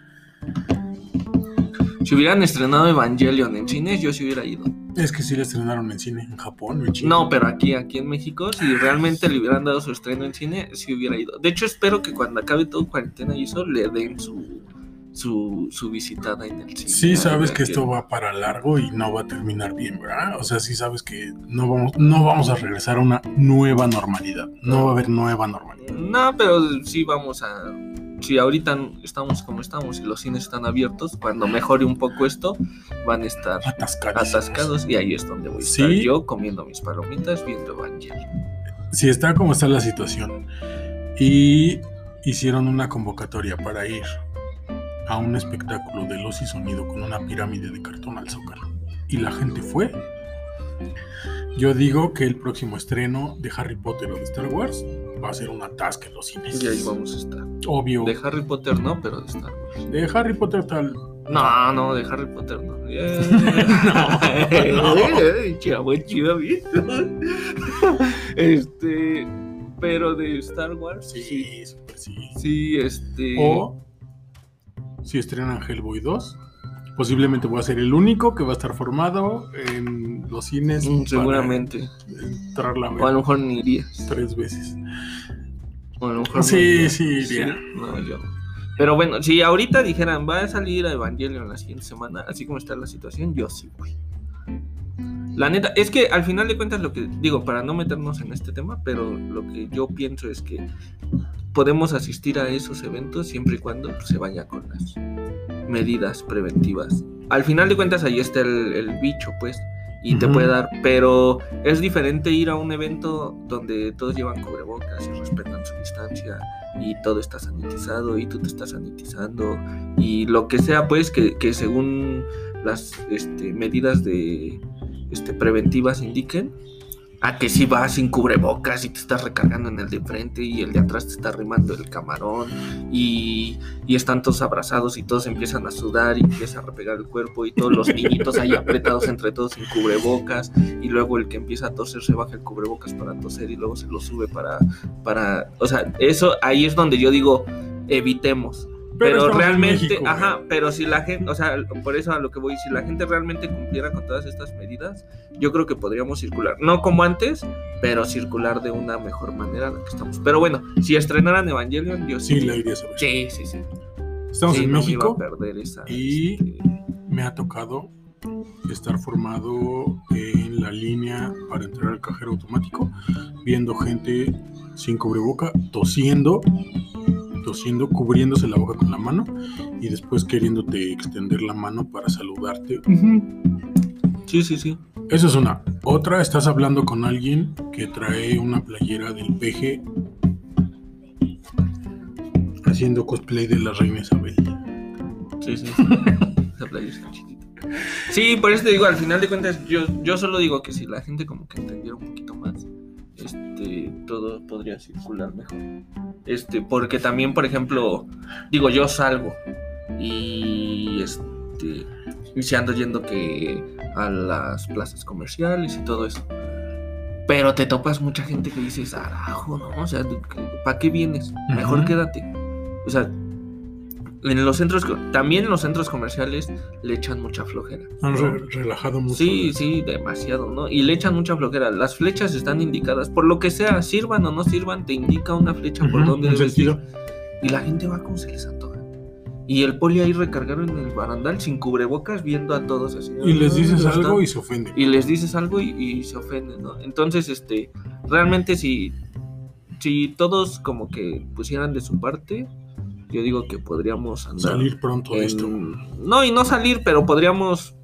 Si hubieran estrenado Evangelion en cines, yo sí hubiera ido. Es que sí la estrenaron en cine, en Japón, o en China. No, pero aquí, aquí en México, si realmente le hubieran dado su estreno en cine, sí hubiera ido. De hecho, espero que cuando acabe todo cuarentena y eso, le den su, su, su visitada en el cine. Sí sabes que esto va para largo y no va a terminar bien, ¿verdad? O sea, sí sabes que no vamos, no vamos a regresar a una nueva normalidad. No va a haber nueva normalidad. No, pero sí vamos a si ahorita estamos como estamos y los cines están abiertos, cuando mejore un poco esto, van a estar atascados y ahí es donde voy a Sí. estar yo comiendo mis palomitas viendo Evangelion. Si está como está la situación. Y hicieron una convocatoria para ir a un espectáculo de luz y sonido con una pirámide de cartón al zócalo. Y la gente fue. Yo digo que el próximo estreno de Harry Potter o de Star Wars va a ser un atasque en los cines. Y ahí vamos a estar. Obvio. De Harry Potter no, pero de Star Wars. De Harry Potter tal. No, no, de Harry Potter no. *laughs* No, no. *laughs* Chavo, chido, bien. *laughs* Este, pero de Star Wars, sí. Sí, súper sí. Sí, este. O si estrenan Hellboy 2, posiblemente voy a ser el único que va a estar formado en los cines. Mm, seguramente. Entrarla a ver O a lo mejor ni irías. tres veces. O a lo mejor Sí, sí, iría. No, yo. Pero bueno, si ahorita dijeran, va a salir a Evangelion la siguiente semana, así como está la situación, yo sí voy. La neta, es que al final de cuentas lo que digo, para no meternos en este tema, pero lo que yo pienso es que podemos asistir a esos eventos siempre y cuando se vaya con las medidas preventivas. Al final de cuentas ahí está el, el bicho, pues, y te puede dar, pero es diferente ir a un evento donde todos llevan cubrebocas y respetan su distancia y todo está sanitizado y tú te estás sanitizando y lo que sea, pues, que, que según las este, medidas de este, preventivas indiquen, a que si vas sin cubrebocas y te estás recargando en el de frente y el de atrás te está arrimando el camarón y, y están todos abrazados y todos empiezan a sudar y empieza a repegar el cuerpo y todos los niñitos ahí apretados entre todos sin cubrebocas y luego el que empieza a toser se baja el cubrebocas para toser y luego se lo sube para, para, o sea, eso ahí es donde yo digo, evitemos. Pero, en realmente, México, ajá, güey. pero si la gente, o sea, por eso a lo que voy, si la gente realmente cumpliera con todas estas medidas, yo creo que podríamos circular, no como antes, pero circular de una mejor manera la que estamos. Pero bueno, si estrenaran Evangelion, yo sí. Sí, la iría saber. Sí, sí, sí. Estamos Sí, en no me México. iba a perder esa, y- este, Me ha tocado estar formado en la línea para entrar al cajero automático, viendo gente sin cubreboca, tosiendo, tosiendo, cubriéndose la boca con la mano y después queriéndote extender la mano para saludarte. Sí, sí, sí. Eso es una. Otra, estás hablando con alguien que trae una playera del peje haciendo cosplay de la reina Isabel. Sí, sí. sí. *laughs* Esa está chiquita. Sí, por eso te digo, al final de cuentas, yo, yo solo digo que si la gente como que entendiera un poquito más, este, todo podría circular mejor. Este, porque también, por ejemplo, digo, yo salgo y este, y si ando yendo que a las plazas comerciales y todo eso. Pero te topas mucha gente que dices, arajo, ¿no? O sea, ¿para qué vienes? Mejor quédate. O sea, en los centros, también en los centros comerciales le echan mucha flojera. Han ¿no? re- relajado mucho. Sí, sí, demasiado, ¿no? Y le echan mucha flojera. Las flechas están indicadas, por lo que sea, sirvan o no sirvan, te indica una flecha por debes sentido. ir. Y la gente va como se les antoja. Y el poli ahí recargado en el barandal sin cubrebocas, viendo a todos así. Y les dices "Ah, algo están". y se ofenden. y les dices algo y, y se ofenden, ¿no? Entonces, este, realmente si, si todos como que pusieran de su parte, yo digo que podríamos andar Salir pronto de esto. No, y no salir, pero podríamos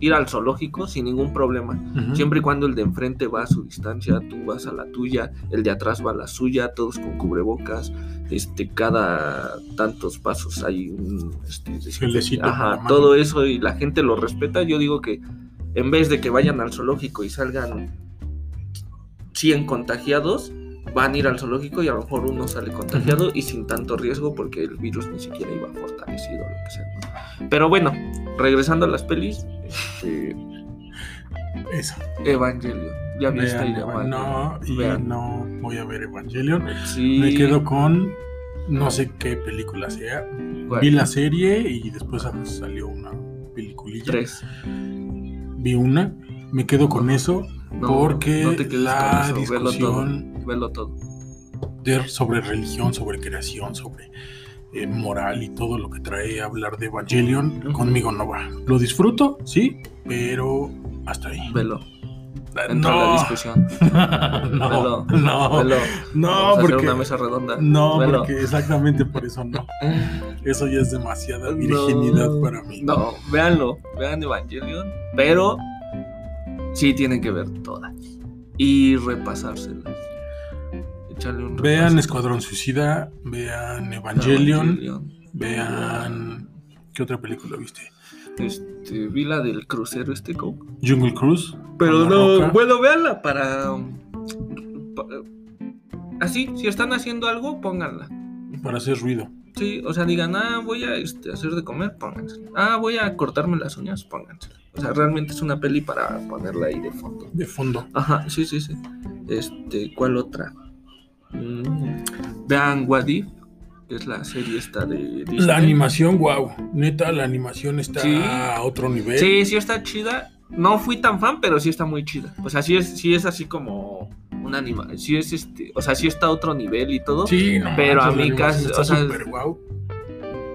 ir al zoológico sin ningún problema. Siempre y cuando el de enfrente va a su distancia, tú vas a la tuya, el de atrás va a la suya, todos con cubrebocas, este, cada tantos pasos hay un este, Ajá, todo eso y la gente lo respeta. Yo digo que en vez de que vayan al zoológico y salgan 100 contagiados, van a ir al zoológico y a lo mejor uno sale contagiado y sin tanto riesgo porque el virus ni siquiera iba fortalecido lo que sea. ¿no? Pero bueno, regresando a las pelis, este, Eso. Evangelion. ¿Ya viste Vean, Evangelion? no, y Vean. no voy a ver Evangelion. Sí. Me quedo con no sé qué película sea. Vi la serie y después salió una peliculilla. Tres. Vi una. Me quedo con eso No, porque no te la con eso, velo discusión todo. Velo todo. de- sobre religión, sobre creación, sobre eh, moral y todo lo que trae a hablar de Evangelion, Ujú. conmigo no va. Lo disfruto, sí, pero hasta ahí. Velo. entra No. la *laughs* discusión. no, Velo, no, Velo, no, vamos a hacer porque una mesa redonda. no, Velo. porque exactamente por eso no. Eso ya es demasiada virginidad No, para mí. No, véanlo, vean Evangelion, pero sí tienen que ver todas y repasárselas. Echarle un Vean repaso. Escuadrón Suicida, vean Evangelion, Evangelion. vean ¿qué otra película viste? Este, vi la del crucero este Go. Jungle Cruise. Pero no, Roca. bueno, véanla para, um, pa- Así, si están haciendo algo, pónganla. para hacer ruido. Sí, o sea, digan, ah, voy a este, hacer de comer, pónganse. Ah, voy a cortarme las uñas, pónganse. O sea, realmente es una peli para ponerla ahí de fondo. De fondo. Ajá, sí, sí, sí. Este, ¿cuál otra? Mm, vean What If, que es la serie esta de Disney. La animación, wow. Neta, la animación está Sí. a otro nivel. Sí, sí está chida. No fui tan fan, pero sí está muy chida. O sea, sí es, sí es así como un anima. Sí es este. O sea, sí está a otro nivel y todo. Sí, no Pero a mí casi- o sea, súper guau.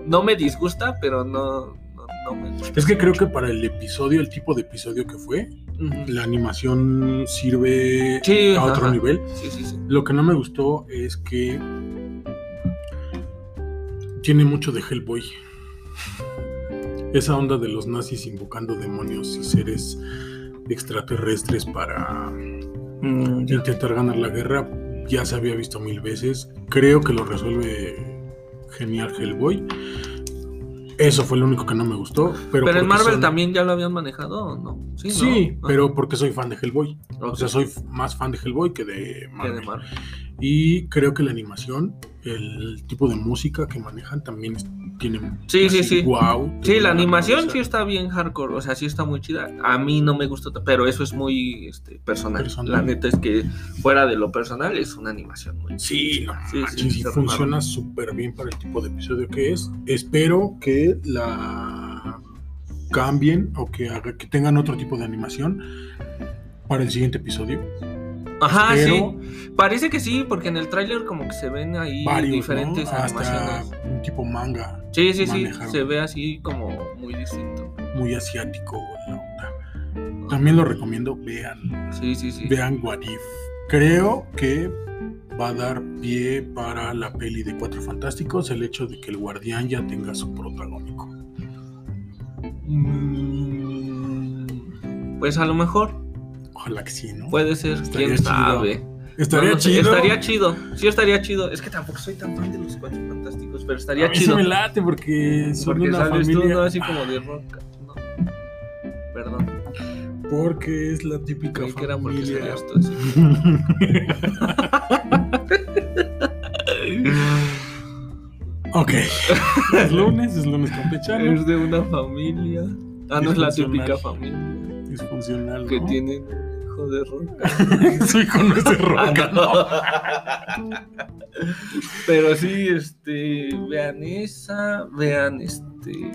No me disgusta, pero no, no, no me gusta. Es que creo que para el episodio, el tipo de episodio que fue, la animación sirve Sí, a otro ajá. nivel. Sí, sí, sí. Lo que no me gustó es que tiene mucho de Hellboy. Esa onda de los nazis invocando demonios y seres extraterrestres para Mm, intentar ganar la guerra ya se había visto mil veces. Creo que lo resuelve genial Hellboy. Eso fue lo único que no me gustó. Pero, Pero en Marvel son- también ya lo habían manejado, ¿o ¿no? Sí, Sí, ¿no? pero porque soy fan de Hellboy. O sea, soy más fan de Hellboy que de Que de Marvel. Y creo que la animación, el tipo de música que manejan también es- tiene. Sí, sí, sí. Wow. Sí, la animación sí está bien hardcore, o sea, sí está muy chida. A mí no me gustó, pero eso es muy este, personal. Personal. La neta es que fuera de lo personal es una animación muy Sí, chida. no Sí, sí, manches, y está funciona súper bien para el tipo de episodio que es. Espero que la cambien o que, haga, que tengan otro tipo de animación para el siguiente episodio. Ajá, Pero sí. Parece que sí, porque en el tráiler como que se ven ahí varios, diferentes ¿no? Hasta animaciones. un tipo manga, Sí, sí, sí. Se ve así como muy distinto. muy asiático la onda. También lo recomiendo, vean, Sí, sí, sí. vean What If. Creo que va a dar pie para la peli de Cuatro Fantásticos el hecho de que el guardián ya tenga su protagónico. Mm, Pues a lo mejor Ojalá que sí, ¿no? puede ser, Estaría quién chido. sabe. Estaría No, no sé, chido. Estaría chido. Sí, estaría chido. Es que tampoco soy tan fan de los cuatro fantásticos, pero estaría a mí sí chido. me late porque son Porque una sales tú, familia. ¿no? Así como de rock. ¿no? Perdón. Porque es la típica Creí que era porque familia. tú *laughs* ok. es lunes, es lunes campechano. Es de una familia. Ah, no es la Disfuncional. típica familia Disfuncional. que ¿no? Hijo de rock. *laughs* Su hijo no es de rock. Ah, no. *laughs* Pero sí, este, vean esa, vean este,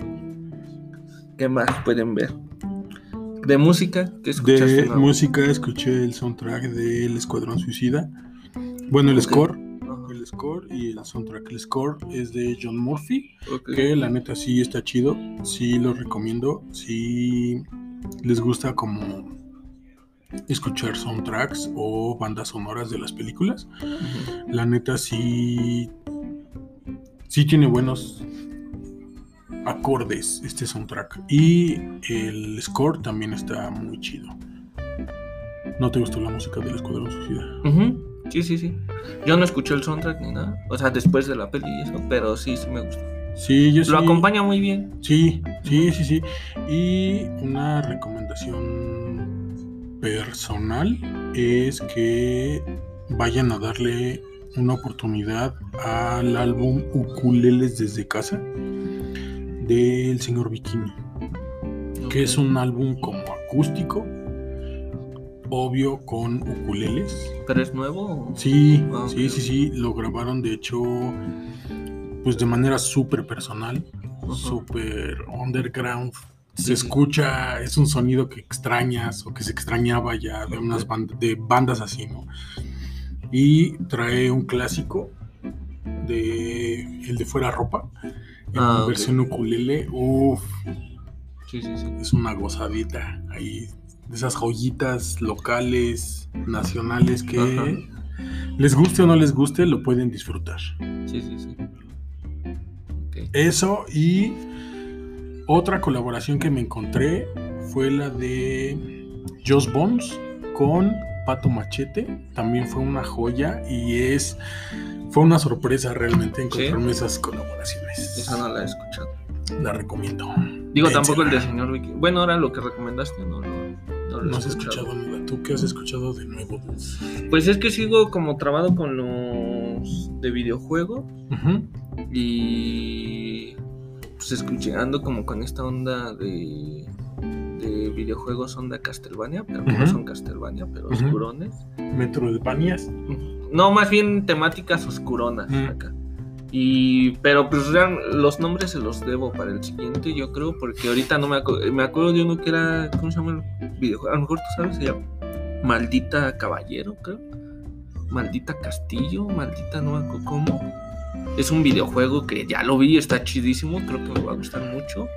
¿qué más pueden ver? De música, ¿qué escuchaste? De música escuché el soundtrack del Escuadrón Suicida. Bueno, el score. El score y el soundtrack. El score es de John Murphy. ok. Que la neta sí está chido. Sí lo recomiendo. Si les gusta como escuchar soundtracks o bandas sonoras de las películas. La neta sí. Sí tiene buenos acordes este soundtrack. Y el score también está muy chido. ¿No te gustó la música del Escuadrón Suicida? Sí, sí, sí. Yo no escuché el soundtrack ni nada. O sea, después de la peli y eso, pero sí, sí me gustó. Sí, yo sí. Lo acompaña muy bien. Sí, sí, sí, sí. Y una recomendación personal es que vayan a darle una oportunidad al álbum Ukuleles desde casa del señor Bikini, que es un álbum como acústico, obvio con ukuleles. ¿Pero es nuevo? Sí, Ah, sí, sí, sí, lo grabaron de hecho pues de manera súper personal, Ajá. súper underground. Se escucha, es un sonido que extrañas o que se extrañaba ya de unas bandas, de bandas así, ¿no? Y trae un clásico de el de fuera ropa en Ah, versión ukulele, uff, Sí, sí, sí. es una gozadita ahí de esas joyitas locales, nacionales que Ajá. les guste o no les guste, lo pueden disfrutar. Sí, sí, sí. Ok. Eso y otra colaboración que me encontré fue la de Joss Bones con Pato Machete. También fue una joya y es fue una sorpresa realmente encontrarme esas colaboraciones. Esa no la he escuchado. La recomiendo. Digo, tampoco el de señor Vicky. Bueno, ahora lo que recomendaste no lo, no lo No has escuchado nada. ¿Tú qué has escuchado de nuevo? Pues es que sigo como trabado con los de videojuego y pues escuché, ando como con esta onda de, de videojuegos onda Castlevania, pero que no Ujú. son Castlevania, pero Ujú. oscurones. Metroidvanias. No, más bien temáticas oscuronas acá. Y, pero pues real- los nombres se los debo para el siguiente, yo creo, porque ahorita no me acuerdo. Me acuerdo de uno que era, ¿cómo se llama el videojuego? A lo mejor tú sabes, se llama Maldita Caballero, creo. Maldita Castillo, Maldita no me acuerdo cómo. Es un videojuego que ya lo vi, está chidísimo, creo que me va a gustar mucho.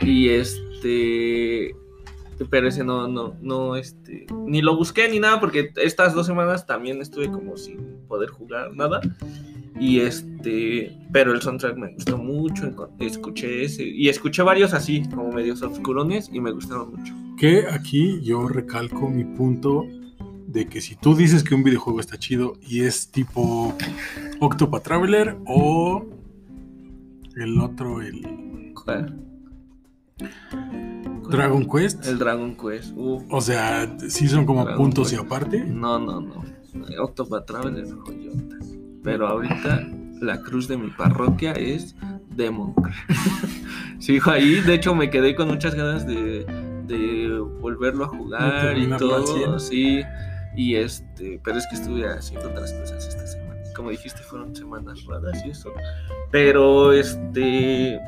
Y este. Pero ese no, no, no, este. Ni lo busqué ni nada, porque estas dos semanas también estuve como sin poder jugar nada. Y este. Pero el soundtrack me gustó mucho. Escuché ese. Y escuché varios así, como medios y me gustaron mucho. Que aquí yo recalco mi punto de que si tú dices que un videojuego está chido y es tipo Octopath Traveler o el otro, el ¿Cuál? Dragon Quest, El Dragon Quest. Uf. o sea, sí son como Dragon puntos y aparte. No, no, no. Octopath Traveler, joyotas. Pero ahorita la cruz de mi parroquia es Demon. Sigo *laughs* ahí, de hecho me quedé con muchas ganas de, de volverlo a jugar y todo, 100. sí. Y este, pero es que estuve haciendo otras cosas esta semana. Como dijiste, fueron semanas raras y eso. Pero este,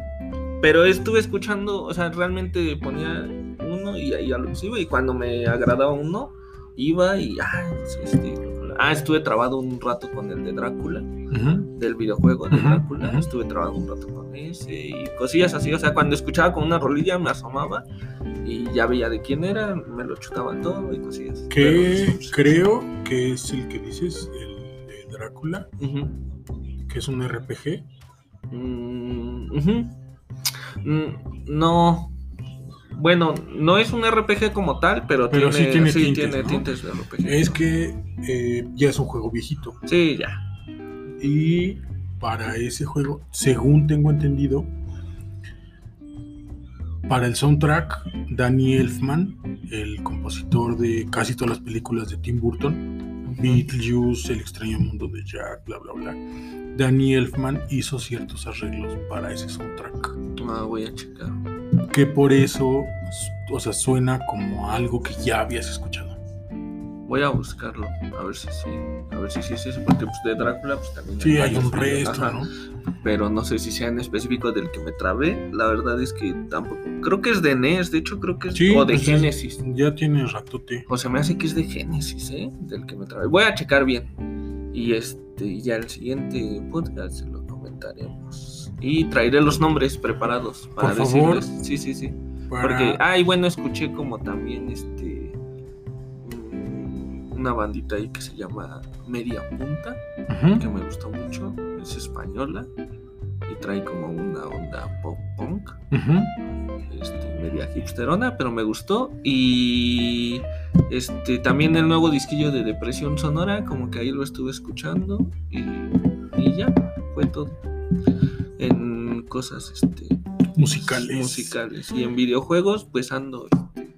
pero estuve escuchando, o sea, realmente ponía uno y ahí a lo que iba y cuando me agradaba uno iba y ah, este, ah, estuve trabado un rato con el de Drácula Ujú. del videojuego de Drácula, estuve trabado un rato con ese y cosillas así, o sea, cuando escuchaba con una rolilla me asomaba y ya veía de quién era, me lo chutaba todo y cosillas. Que Pero, creo que es el que dices, el de Drácula, ujú. que es un RPG. Mm. Mm, no. Bueno, no es un RPG como tal, pero, Pero sí tiene, tiene sí tintes, tiene ¿no? tintes de RPG. Es que eh, ya es un juego viejito. Sí, ya. Y para ese juego, según tengo entendido, para el soundtrack, Danny Elfman, el compositor de casi todas las películas de Tim Burton, Beetlejuice, El extraño mundo de Jack, bla, bla, bla. Danny Elfman hizo ciertos arreglos para ese soundtrack. Ah, voy a checar. Que por eso, o sea, suena como algo que ya habías escuchado. Voy a buscarlo, a ver si sí, a ver si sí es ese, porque pues de Drácula pues también Sí, hay un resto, ajá, ¿no? Pero no sé si sea en específico del que me trabé. La verdad es que tampoco. Creo que es de NES, de hecho creo que es Sí, o de pues es- Genesis. Ya tiene ratote. O se me hace que es de Génesis, ¿eh? Del que me trabé. Voy a checar bien. Y este, ya el siguiente podcast se lo comentaremos. Y traeré los nombres preparados para Por favor. decirles. Sí, sí, sí. Para- Porque, ay, bueno, escuché como también este. mm, Una bandita ahí que se llama Media Punta, que me gustó mucho. Es española. Y trae como una onda pop punk este, media hipsterona, pero me gustó. Y este también el nuevo disquillo de Depresión Sonora, como que ahí lo estuve escuchando. Y, y ya, fue todo. En cosas este, Musicales. musicales. Y en videojuegos, pues ando, este,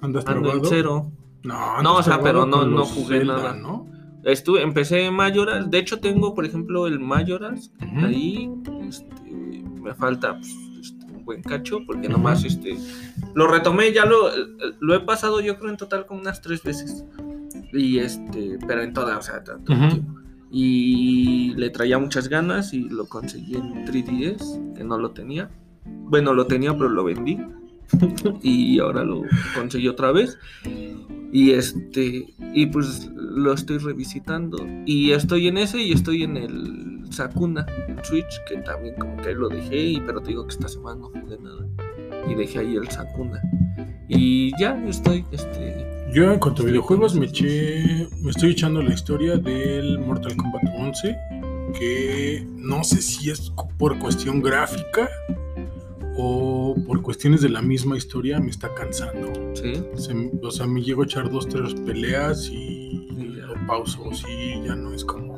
¿Andas ando en cero. No, No, o sea, pero no- no jugué Zelda, nada. ¿no? Estuve, empecé Mayoras. De hecho, tengo, por ejemplo, el Mayoras. Ujú. Ahí este, me falta pues, este, un buen cacho porque nomás este, lo retomé, ya lo, lo he pasado yo creo en total como unas tres veces. Y este, pero en todas, o sea, tiempo. Y le traía muchas ganas y lo conseguí en 3DS, que no lo tenía. Bueno, lo tenía, pero lo vendí. *laughs* y ahora lo conseguí otra vez. Y este, y pues lo estoy revisitando. Y estoy en ese y estoy en el Sakuna, en Switch, que también como que lo dejé, y, pero te digo que esta semana no jugué nada. Y dejé ahí el Sakuna. Y ya estoy, este, Yo en cuanto a videojuegos me eché, me estoy echando la historia del Mortal Kombat 11, que no sé si es por cuestión gráfica o por cuestiones de la misma historia me está cansando. sí. Se- o sea, me llego a echar dos, tres peleas y Y lo pauso, sí, ya no es como...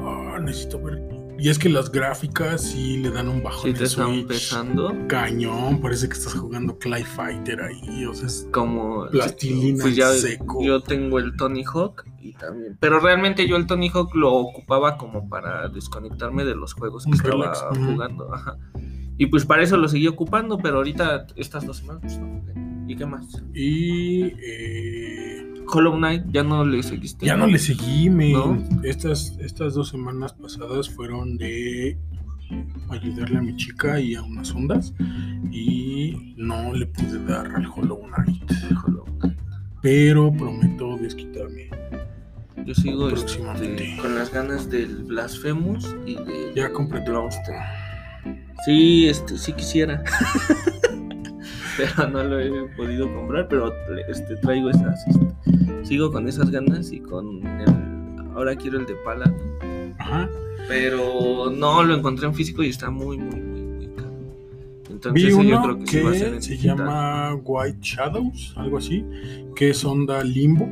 "Ah, necesito ver... Y es que las gráficas sí le dan un bajón Sí te están Switch. pesando. Cañón, parece que estás jugando Clay Fighter ahí, o sea, es como Plastilina pues ya seco. yo tengo el Tony Hawk y también pero realmente yo el Tony Hawk lo ocupaba como para desconectarme de los juegos que Un estaba relax, jugando ajá. y pues para eso lo seguí ocupando pero ahorita estas dos semanas pues, no jugué. y qué más Y eh, Hollow Knight ya no le seguiste ya no le seguí, me, ¿No? estas, estas dos semanas pasadas fueron de ayudarle a mi chica y a unas ondas y no le pude dar al Hollow Knight. Hollow Knight. Pero prometo desquitarme. yo sigo este, con las ganas del Blasphemous y de Ya compré Blomster. Sí, este, sí quisiera. *laughs* pero no lo he podido comprar, pero este, traigo esas. este, sigo con esas ganas y con el. Ahora quiero el de Paladin. Ajá. Pero no lo encontré en físico y está muy, muy, muy, muy caro. Entonces Vi ese yo uno creo que, que, sí va a ser en se digital. llama White Shadows, algo así, que es onda limbo,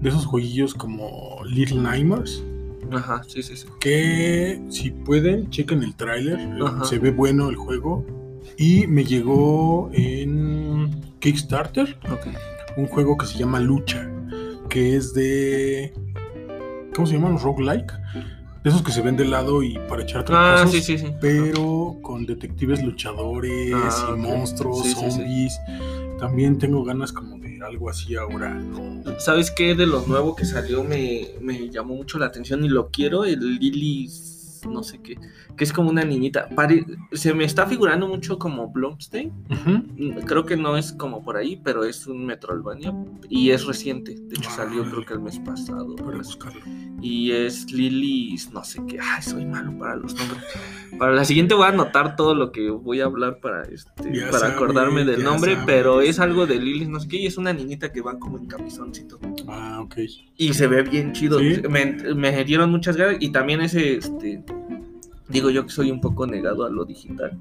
de esos jueguillos como Little Nightmares. Ajá, sí, sí, sí. que si pueden, chequen el tráiler, Ajá. se ve bueno el juego. Y me llegó en Kickstarter Ok. Un juego que se llama Lucha, que es de... ¿Cómo se llaman? Roguelike. De esos que se ven de lado y para echar Ah, sí, sí, sí. Pero con detectives luchadores Ah, y monstruos, Sí, sí, sí. zombies. También tengo ganas como de algo así ahora. ¿no? ¿Sabes qué? De lo nuevo que salió me, me llamó mucho la atención y lo quiero, el Lily, no sé qué, que es como una niñita. Pare- se me está figurando mucho como Blomstein. Mm, Creo que no es como por ahí, pero es un Metroidvania y es reciente. De hecho, Ah, salió creo que el mes pasado. Para buscarlo. Y es Lily, no sé qué. Ay, soy malo para los nombres. Para la siguiente voy a anotar todo lo que voy a hablar para este Ya para acordarme del nombre, pero es algo de Lily, no sé qué, y es una niñita que va como en camisoncito. Ah, ok. Y se ve bien chido. Sí. Me, me dieron muchas ganas. Y también ese, este. Digo yo que soy un poco negado a lo digital.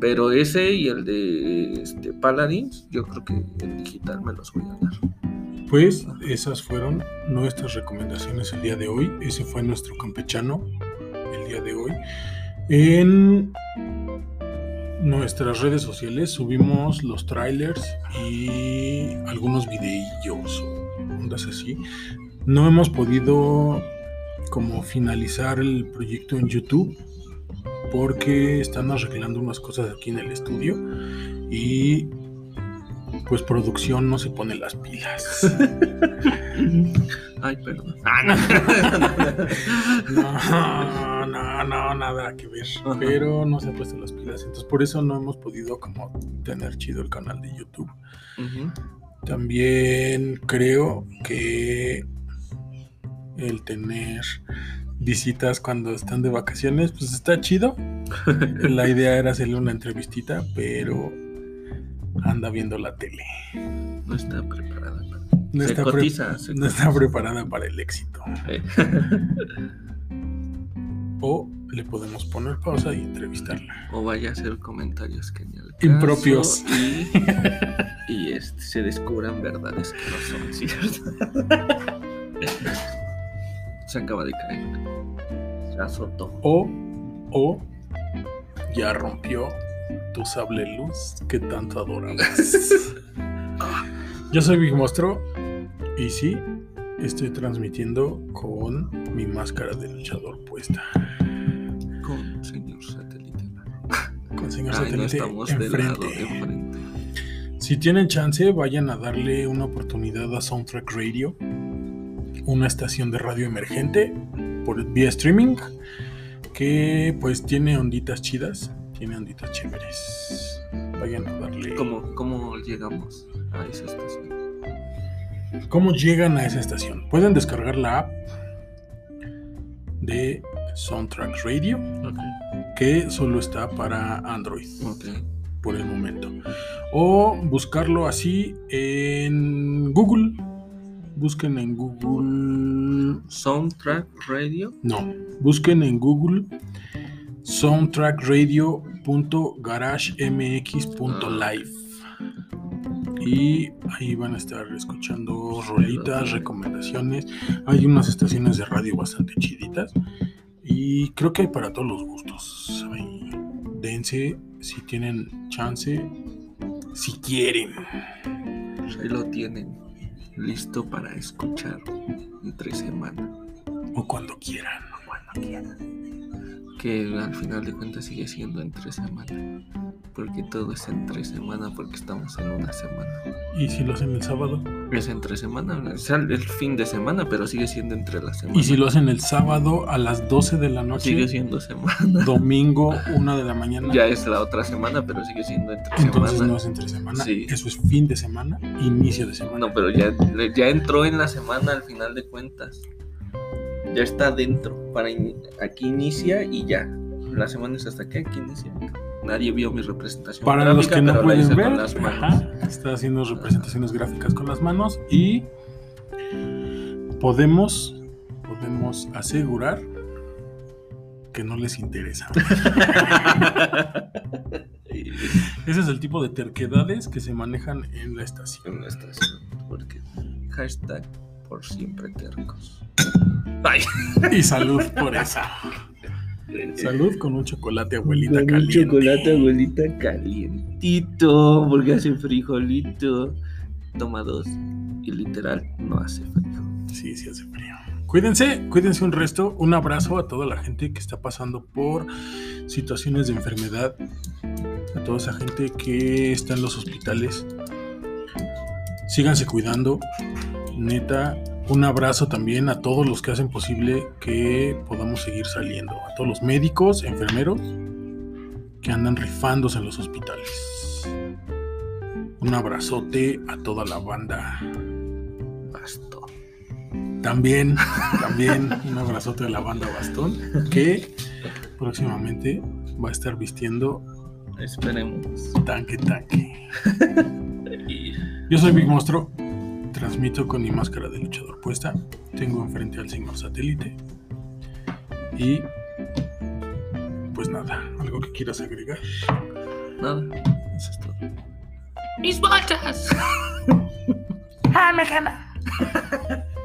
Pero ese y el de este, Paladins, yo creo que en digital me los voy a dar. Pues esas fueron nuestras recomendaciones el día de hoy. Ese fue nuestro campechano el día de hoy. En nuestras redes sociales subimos los trailers y algunos videillos ondas así. No hemos podido como finalizar el proyecto en YouTube porque están arreglando unas cosas aquí en el estudio y pues producción no se pone las pilas. *laughs* Ay, perdón. Ah, no. No, no, no, nada que ver. Ajá. Pero no se ha puesto las pilas. Entonces por eso no hemos podido como tener chido el canal de YouTube. También creo que el tener visitas cuando están de vacaciones, pues está chido. *laughs* La idea era hacerle una entrevistita, pero anda viendo la tele. No está preparada. para- No, Se está, pre- cotiza, se no está preparada para el éxito. Eh. *laughs* O le podemos poner pausa y entrevistarla. O vaya a hacer comentarios que ni al caso Impropios. Y, *laughs* y, este, se descubran verdades que no son *laughs* ciertas. Se acaba de caer. Se azotó. O, o ya rompió tu sable luz que tanto adorabas. *laughs* Yo soy Big Monstruo y sí, estoy transmitiendo con mi máscara de luchador puesta. Con señor satélite. Con señor Ay, satélite enfrente. Si tienen chance, vayan a darle una oportunidad a Soundtrack Radio, una estación de radio emergente por vía streaming, que pues tiene onditas chidas, tiene onditas chéveres. Vayan a darle. ¿Cómo, ¿Cómo llegamos a esa estación? ¿Cómo llegan a esa estación? Pueden descargar la app de Soundtrack Radio, Ok, que solo está para Android. ok. por el momento. O buscarlo así en Google. Busquen en Google. Soundtrack Radio. No, busquen en Google soundtrackradio.garagemx.live. Y ahí van a estar escuchando rolitas, recomendaciones. Hay unas estaciones de radio bastante chiditas. Y creo que hay para todos los gustos. Ahí, dense si tienen chance, si quieren. Ahí lo tienen. Listo para escuchar entre semana. O cuando quieran. Cuando quieran. Que al final de cuentas sigue siendo entre semana. Porque todo es entre semana porque estamos en una semana. Y si lo hacen el sábado. Es entre semana, sea, el fin de semana, pero sigue siendo entre la semana. Y si lo hacen el sábado a las 12 de la noche. Sigue siendo semana. *laughs* Domingo, 1 de la mañana. Ya es la otra semana, pero sigue siendo entre Entonces semana. no es entre semana. Sí. Eso es fin de semana, inicio de semana. No, pero ya, ya entró en la semana al final de cuentas. Ya está dentro. Para in- aquí inicia y ya. La semana es hasta que aquí inicia. Nadie vio mi representación. Para los que no pueden ver, con las manos. ajá, está haciendo representaciones gráficas con las manos y podemos, podemos asegurar que no les interesa. *laughs* Ese es el tipo de terquedades que se manejan en la estación. en la estación, porque hashtag por siempre tercos. Ay, Y salud por eso. Salud con un chocolate abuelita Con un chocolate abuelita calientito, porque hace frijolito. Toma dos y literal no hace frío. Sí, sí hace frío. Cuídense, cuídense un resto. Un abrazo a toda la gente que está pasando por situaciones de enfermedad. A toda esa gente que está en los hospitales. Síganse cuidando. Neta, un abrazo también a todos los que hacen posible que podamos seguir saliendo. A todos los médicos, enfermeros que andan rifándose en los hospitales. Un abrazote a toda la banda. Basto. También, *laughs* también un abrazote a la banda Bastón, que próximamente va a estar vistiendo Esperemos. tanque tanque. *laughs* Yo soy Big Monstruo, transmito con mi máscara de luchador puesta, tengo enfrente al señor satélite y pues nada, algo que quieras agregar. Nada, eso es todo. ¡Mis botas! *laughs* ¡Ah, me gana! *laughs*